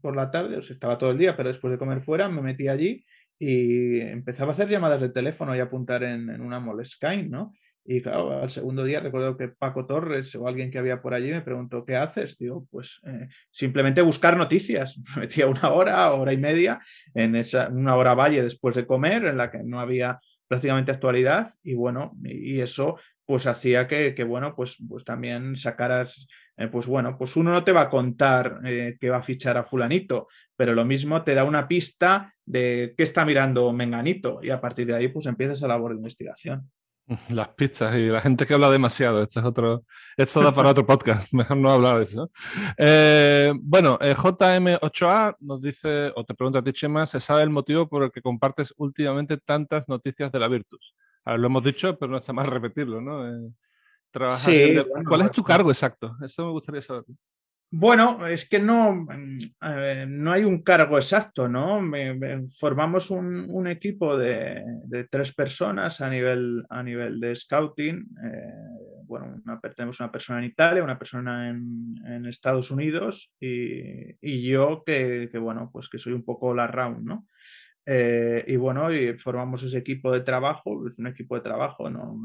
S4: por la tarde, o sea, estaba todo el día, pero después de comer fuera, me metí allí y empezaba a hacer llamadas de teléfono y apuntar en, en una Moleskine, ¿no? Y claro, al segundo día recuerdo que Paco Torres o alguien que había por allí me preguntó, ¿qué haces? Digo, pues eh, simplemente buscar noticias. Me metía una hora, hora y media, en esa, una hora valle después de comer, en la que no había prácticamente actualidad y bueno, y eso pues hacía que, bueno, pues, pues también sacaras, eh, pues bueno, pues uno no te va a contar eh, que va a fichar a fulanito, pero lo mismo te da una pista de qué está mirando Menganito y a partir de ahí pues empiezas a labor de investigación.
S2: Las pistas y la gente que habla demasiado. Esto es otro, esto da para otro podcast. Mejor no hablar de eso. Eh, bueno, JM8A nos dice, o te pregunta a ti, Chema, ¿se sabe el motivo por el que compartes últimamente tantas noticias de la Virtus? A ver, lo hemos dicho, pero no está mal repetirlo, ¿no? Eh, sí, ¿Cuál es tu cargo exacto? Eso me gustaría saber.
S4: Bueno, es que no, mm, no hay un cargo exacto, ¿no? formamos un, equipo de, tres personas a nivel, a nivel de scouting. Eh, bueno, tenemos una persona en Italia, una persona en, Estados Unidos y, yo que, bueno, pues que soy un poco la round, ¿no? Eh, y bueno, formamos ese equipo de trabajo, es un equipo de trabajo, ¿no?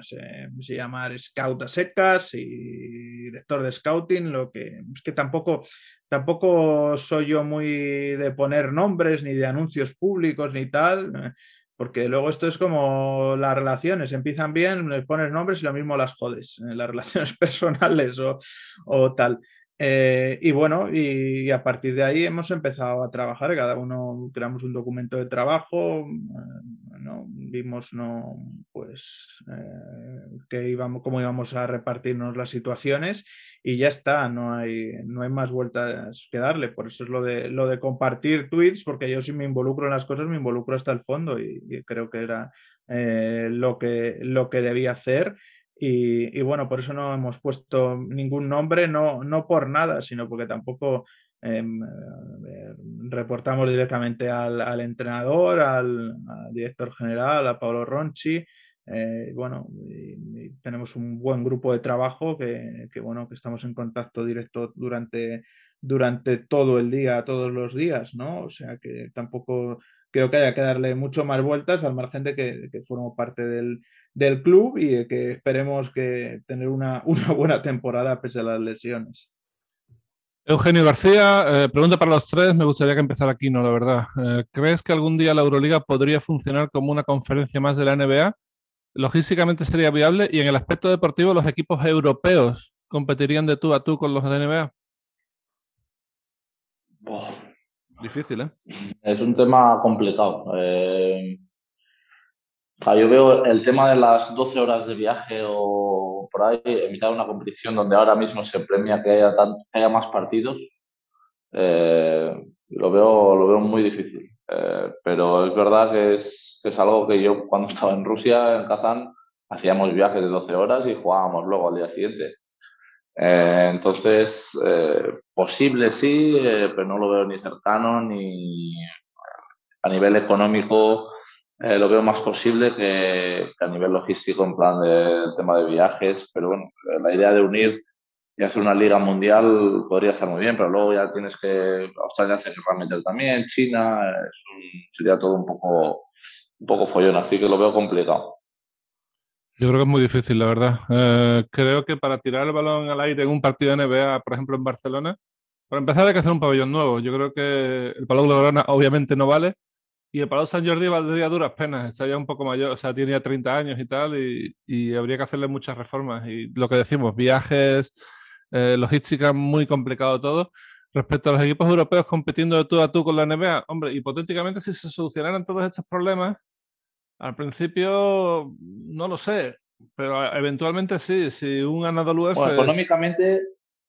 S4: se, se llama Scout a secas y director de scouting, lo que es que tampoco, tampoco soy yo muy de poner nombres ni de anuncios públicos ni tal, eh, porque luego esto es como las relaciones, empiezan bien, les pones nombres y lo mismo las jodes, eh, las relaciones personales o, o tal. Eh, y bueno, y, a partir de ahí hemos empezado a trabajar, cada uno creamos un documento de trabajo, eh, ¿no? vimos no, pues, eh, que íbamos, cómo íbamos a repartirnos las situaciones y ya está, no hay, no hay más vueltas que darle. Por eso es lo de, lo de compartir tweets, porque yo si me involucro en las cosas, me involucro hasta el fondo y, y creo que era lo, que, lo que debía hacer. Y, bueno, por eso no hemos puesto ningún nombre, no, no por nada, sino porque tampoco em, reportamos directamente al, entrenador, al, director general, a Pablo Ronchi. Eh, bueno, tenemos un buen grupo de trabajo que, bueno, que estamos en contacto directo durante, durante todo el día, todos los días, ¿no? O sea que tampoco creo que haya que darle mucho más vueltas al margen de que, que formo parte del, club y que esperemos que tener una, buena temporada pese a las lesiones.
S2: Eugenio García, eh, pregunta para los tres, me gustaría que empezara aquí, ¿no? La verdad. Eh, ¿Crees que algún día la Euroliga podría funcionar como una conferencia más de la NBA? Logísticamente sería viable y en el aspecto deportivo los equipos europeos competirían de tú a tú con los de NBA. Difícil, ¿eh?
S3: Es un tema complicado. Eh, yo veo el tema de las 12 horas de viaje o por ahí, en mitad de una competición donde ahora mismo se premia que haya, haya más partidos, eh, lo, veo, lo veo muy difícil. Eh, pero es verdad que es, que es algo que yo cuando estaba en Rusia, en Kazán, hacíamos viajes de 12 horas y jugábamos luego al día siguiente. Eh, entonces, eh, posible sí, eh, pero no lo veo ni cercano ni a nivel económico. lo veo más posible que, a nivel logístico, en plan del tema de viajes. Pero bueno, la idea de unir y hacer una liga mundial podría estar muy bien, pero luego ya tienes que. Australia hace que meter también, China, sería todo un poco, un poco follón, así que lo veo complicado.
S2: Yo creo que es muy difícil, la verdad. Eh, creo que para tirar el balón al aire en un partido de NBA, por ejemplo en Barcelona, para empezar hay que hacer un pabellón nuevo. Yo creo que el Palau Blaugrana obviamente no vale y el Palau San Jordi valdría duras penas. Está ya un poco mayor, o sea, tiene ya 30 años y tal y, habría que hacerle muchas reformas. Y lo que decimos, viajes, eh, logística, muy complicado todo. Respecto a los equipos europeos compitiendo de tú a tú con la NBA, hombre, hipotéticamente si se solucionaran todos estos problemas, al principio no lo sé, pero eventualmente sí. Si un ganador UF.
S3: económicamente,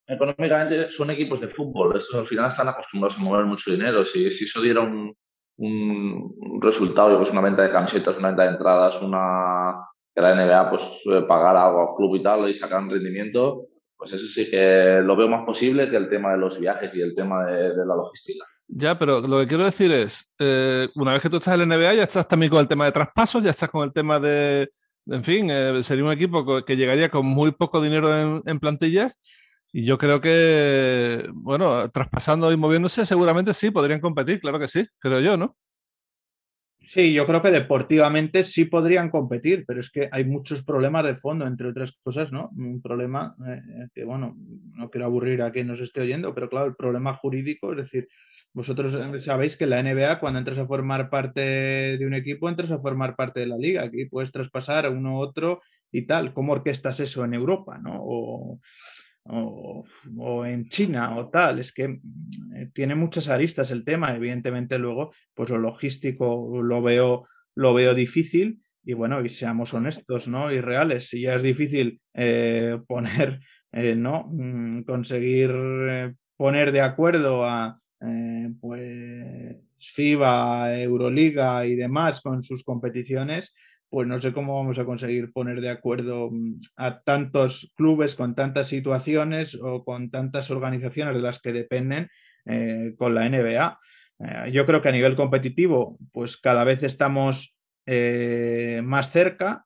S3: económicamente son equipos de fútbol. Estos al final están acostumbrados a mover mucho dinero. Si, si eso diera un, un resultado, pues una venta de camisetas, una venta de entradas, una, que la NBA pues pagar algo al club y tal y sacar un rendimiento, pues eso sí que lo veo más posible que el tema de los viajes y el tema de, la logística.
S2: Ya, pero lo que quiero decir es, eh, una vez que tú estás en la NBA, ya estás también con el tema de traspasos, ya estás con el tema de, en fin, eh, sería un equipo que llegaría con muy poco dinero en, en, plantillas. Y yo creo que, bueno, traspasando y moviéndose, seguramente sí, podrían competir, claro que sí, creo yo, ¿no?
S4: Sí, yo creo que deportivamente sí podrían competir, pero es que hay muchos problemas de fondo, entre otras cosas, ¿no? Un problema eh, que, bueno, no quiero aburrir a quien nos esté oyendo, pero claro, el problema jurídico, es decir, vosotros eh, sabéis que la NBA, cuando entras a formar parte de un equipo, entras a formar parte de la liga. Aquí puedes traspasar a uno u otro y tal. ¿Cómo orquestas eso en Europa, no? O, o, en China o tal. Es que mm, tiene muchas aristas el tema. Evidentemente, luego, pues lo logístico lo veo, lo veo difícil. Y bueno, y seamos honestos, ¿no? Y reales. Si ya es difícil eh, poner, eh, ¿no? Mm, conseguir eh, poner de acuerdo a pues FIBA, Euroliga y demás con sus competiciones, pues no sé cómo vamos a conseguir poner de acuerdo mm, a tantos clubes con tantas situaciones o con tantas organizaciones de las que dependen eh, con la NBA. Eh, yo creo que a nivel competitivo, pues cada vez estamos eh, más cerca,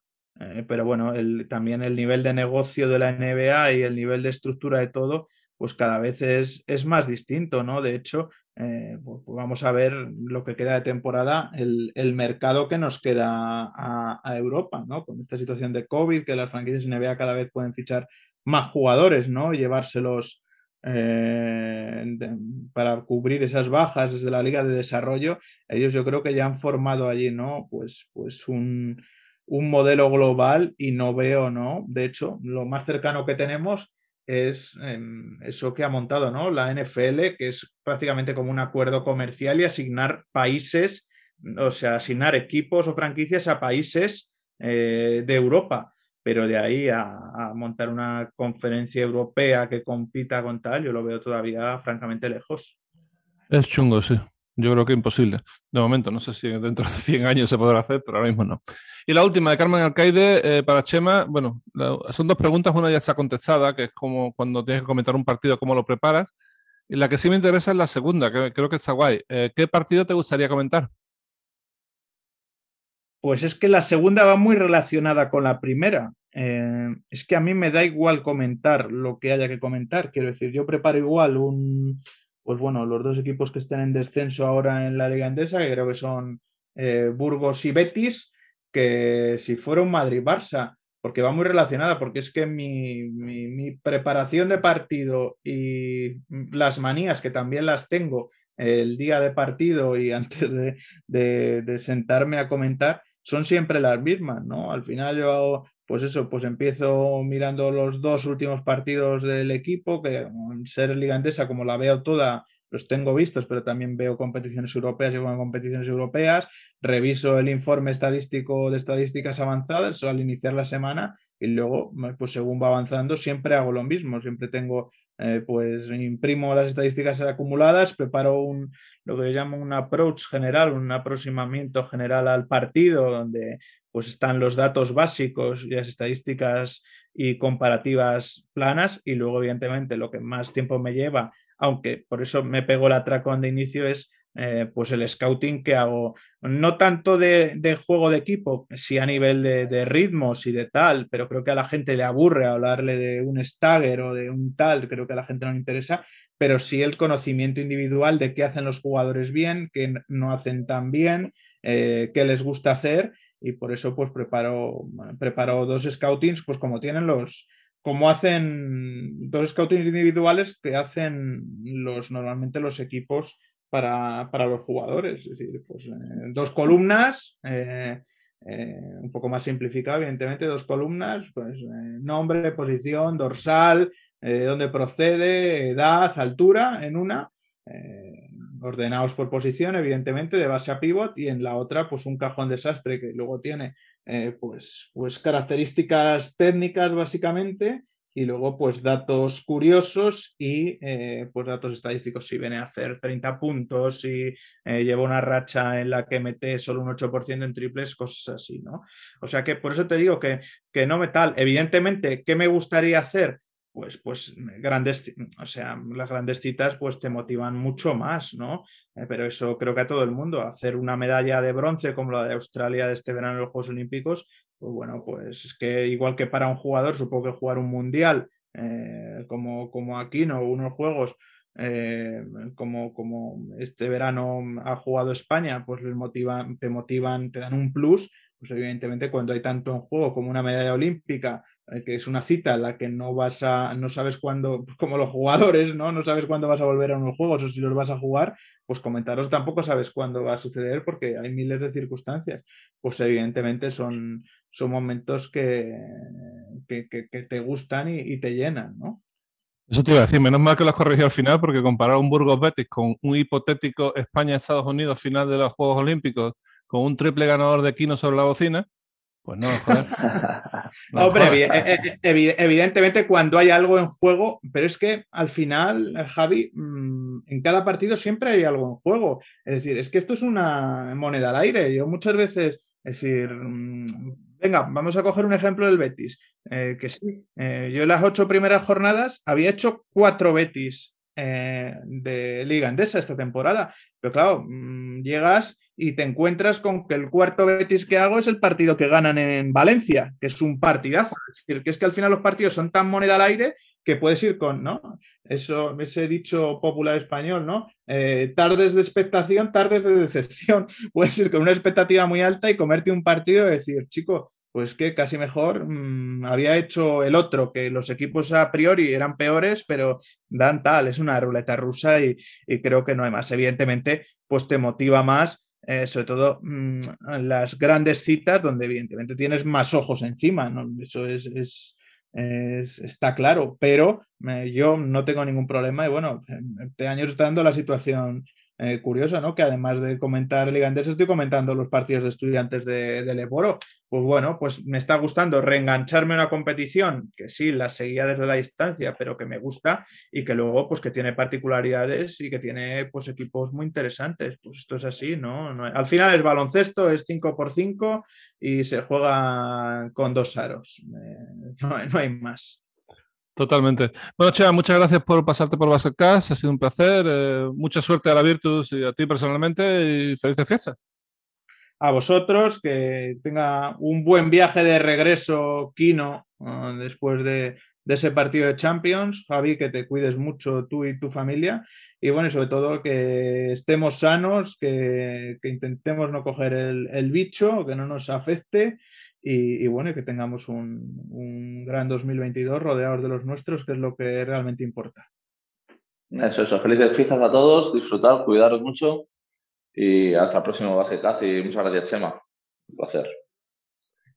S4: pero bueno, también el nivel de negocio de la NBA y el nivel de estructura de todo, pues cada vez es, es más distinto, ¿no? De hecho, eh, pues, pues vamos a ver lo que queda de temporada, el, mercado que nos queda a, Europa, ¿no? Con esta situación de COVID, que las franquicias NBA cada vez pueden fichar más jugadores, ¿no? llevárselos eh, para cubrir esas bajas desde la Liga de Desarrollo. Ellos yo creo que ya han formado allí, ¿no? Pues, pues un, un modelo global y no veo, ¿no? De hecho, lo más cercano que tenemos es em, eso que ha montado ¿no? la NFL, que es prácticamente como un acuerdo comercial y asignar países, o sea, asignar equipos o franquicias a países eh, de Europa. Pero de ahí a, a, montar una conferencia europea que compita con tal, yo lo veo todavía francamente lejos.
S2: Es chungo, sí. Yo creo que imposible. De momento, no sé si dentro de 100 años se podrá hacer, pero ahora mismo no. Y la última de Carmen Alcaide eh, para Chema. Bueno, son dos preguntas. Una ya está contestada, que es como cuando tienes que comentar un partido, cómo lo preparas. Y la que sí me interesa es la segunda, que creo que está guay. Eh, ¿Qué partido te gustaría comentar?
S4: Pues es que la segunda va muy relacionada con la primera. Eh, es que a mí me da igual comentar lo que haya que comentar. Quiero decir, yo preparo igual un, pues bueno, los dos equipos que están en descenso ahora en la Liga Endesa, que creo que son eh, Burgos y Betis, que si fuera un Madrid-Barça, porque va muy relacionada, porque es que mi, preparación de partido y las manías, que también las tengo el día de partido y antes de, de sentarme a comentar, son siempre las mismas, ¿no? Al final yo, pues eso, pues empiezo mirando los dos últimos partidos del equipo, que ser ligandesa como la veo toda, los tengo vistos, pero también veo competiciones europeas y con competiciones europeas, reviso el informe estadístico de estadísticas avanzadas al iniciar la semana y luego, pues según va avanzando, siempre hago lo mismo, siempre tengo, eh, pues imprimo las estadísticas acumuladas, preparo un, lo que yo llamo un approach general, un aproximamiento general al partido, donde pues están los datos básicos y las estadísticas y comparativas planas y luego evidentemente lo que más tiempo me lleva, aunque por eso me pego el atracón de inicio es eh, pues el scouting que hago, no tanto de, juego de equipo, sí a nivel de, ritmos y de tal, pero creo que a la gente le aburre hablarle de un stagger o de un tal, creo que a la gente no le interesa, pero sí el conocimiento individual de qué hacen los jugadores bien, qué no hacen tan bien, eh, qué les gusta hacer y por eso pues preparo, preparo dos scoutings, pues como tienen los, como hacen dos scoutings individuales que hacen los normalmente los equipos para, los jugadores. Es decir, pues eh, dos columnas, eh, eh, un poco más simplificado, evidentemente, dos columnas, pues nombre, posición, dorsal, dónde procede, edad, altura en una ordenados por posición, evidentemente, de base a pivot, y en la otra, pues un cajón desastre que luego tiene pues, pues características técnicas básicamente y luego pues datos curiosos y eh, pues datos estadísticos si viene a hacer 30 puntos, si eh, lleva una racha en la que mete solo un 8% en triples, cosas así, ¿no? O sea que por eso te digo que, que no me tal. Evidentemente, ¿qué me gustaría hacer? Pues, pues grandes, o sea, las grandes citas pues te motivan mucho más, ¿no? Eh, pero eso creo que a todo el mundo, hacer una medalla de bronce como la de Australia de este verano en los Juegos Olímpicos, pues bueno, pues es que igual que para un jugador, supongo que jugar un mundial eh, como, como aquí, ¿no? Unos juegos eh, como, como este verano ha jugado España, pues les motivan, te motivan, te dan un plus, pues evidentemente cuando hay tanto en juego como una medalla olímpica, eh, que es una cita en la que no vas a, no sabes cuándo, pues como los jugadores, ¿no? No sabes cuándo vas a volver a unos juegos o si los vas a jugar, pues comentaros tampoco sabes cuándo va a suceder porque hay miles de circunstancias. Pues evidentemente son, son momentos que, que, te gustan y te llenan, ¿no?
S2: Eso te iba a decir, menos mal que lo has corregido al final, porque comparar un Burgos Betis con un hipotético España-Estados Unidos final de los Juegos Olímpicos, con un triple ganador de Kino sobre la bocina, pues no, joder.
S4: Hombre, eh, eh, evidentemente cuando hay algo en juego, pero es que al final, Javi, mm, en cada partido siempre hay algo en juego. Es decir, es que esto es una moneda al aire. Yo muchas veces, es decir, mm, venga, vamos a coger un ejemplo del Betis. Eh, que sí, eh, yo en las ocho primeras jornadas había hecho cuatro Betis eh, de Liga Endesa esta temporada. Pero claro, mm, llegas y te encuentras con que el cuarto Betis que hago es el partido que ganan en Valencia, que es un partidazo. Es decir, que es que al final los partidos son tan moneda al aire que puedes ir con, ¿no? Eso, ese dicho popular español, ¿no? tardes de expectación, tardes de decepción. Puedes ir con una expectativa muy alta y comerte un partido y decir, chico, pues que casi mejor mm, había hecho el otro, que los equipos a priori eran peores, pero dan tal, es una ruleta rusa y, creo que no hay más. Evidentemente, pues te motiva más, eh, sobre todo mm, las grandes citas, donde evidentemente tienes más ojos encima, ¿no? Eso es, está claro, pero eh, yo no tengo ningún problema y bueno, este año está dando la situación eh, curiosa, ¿no? Que además de comentar Liga estoy comentando los partidos de estudiantes de, de Leboro pues bueno, pues me está gustando reengancharme a una competición que sí, la seguía desde la distancia, pero que me gusta y que luego pues que tiene particularidades y que tiene pues equipos muy interesantes. Pues esto es así, ¿no? al final el baloncesto, es 5 por 5 y se juega con dos aros. Eh, no, hay más.
S2: Totalmente. Bueno, Chea, muchas gracias por pasarte por Basketcast. Ha sido un placer. Eh, mucha suerte a la Virtus y a ti personalmente y felices fiestas
S4: a vosotros, que tenga un buen viaje de regreso, Kino, ah, después de, ese partido de Champions. Javi, que te cuides mucho tú y tu familia. Y bueno, y sobre todo que estemos sanos, que, intentemos no coger el, bicho, que no nos afecte. Y, bueno, que tengamos un, un gran 2022 rodeados de los nuestros, que es lo que realmente importa.
S3: Eso, eso. Felices fiestas a todos, disfrutar, cuidaros mucho y hasta el próximo Basecast y muchas gracias, Chema. Un placer.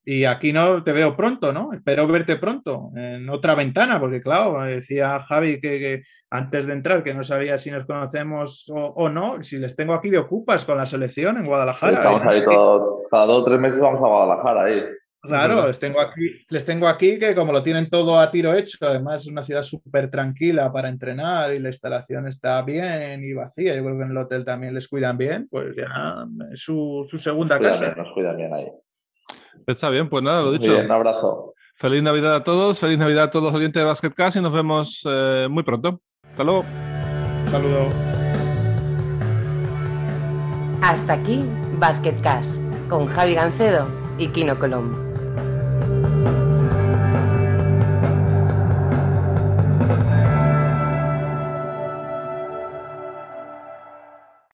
S4: Y aquí no te veo pronto, ¿no? Espero verte pronto en otra ventana, porque claro, decía Javi que, antes de entrar que no sabía si nos conocemos o, no, si les tengo aquí de ocupas con la selección en Guadalajara.
S3: estamos ahí todo, cada dos o tres meses vamos a Guadalajara ahí.
S4: Claro, les tengo, aquí, les tengo aquí que como lo tienen todo a tiro hecho, además es una ciudad súper tranquila para entrenar y la instalación está bien y vacía, yo creo que en el hotel también les cuidan bien, pues ya es su, segunda casa.
S3: nos cuidan bien ahí.
S2: Está bien, pues nada, lo dicho.
S3: un abrazo.
S2: Feliz Navidad a todos, feliz Navidad a todos los oyentes de Basketcast y nos vemos eh, muy pronto. Hasta luego.
S4: saludo.
S1: Hasta aquí Basketcast con Javi Gancedo y Kino Colombo.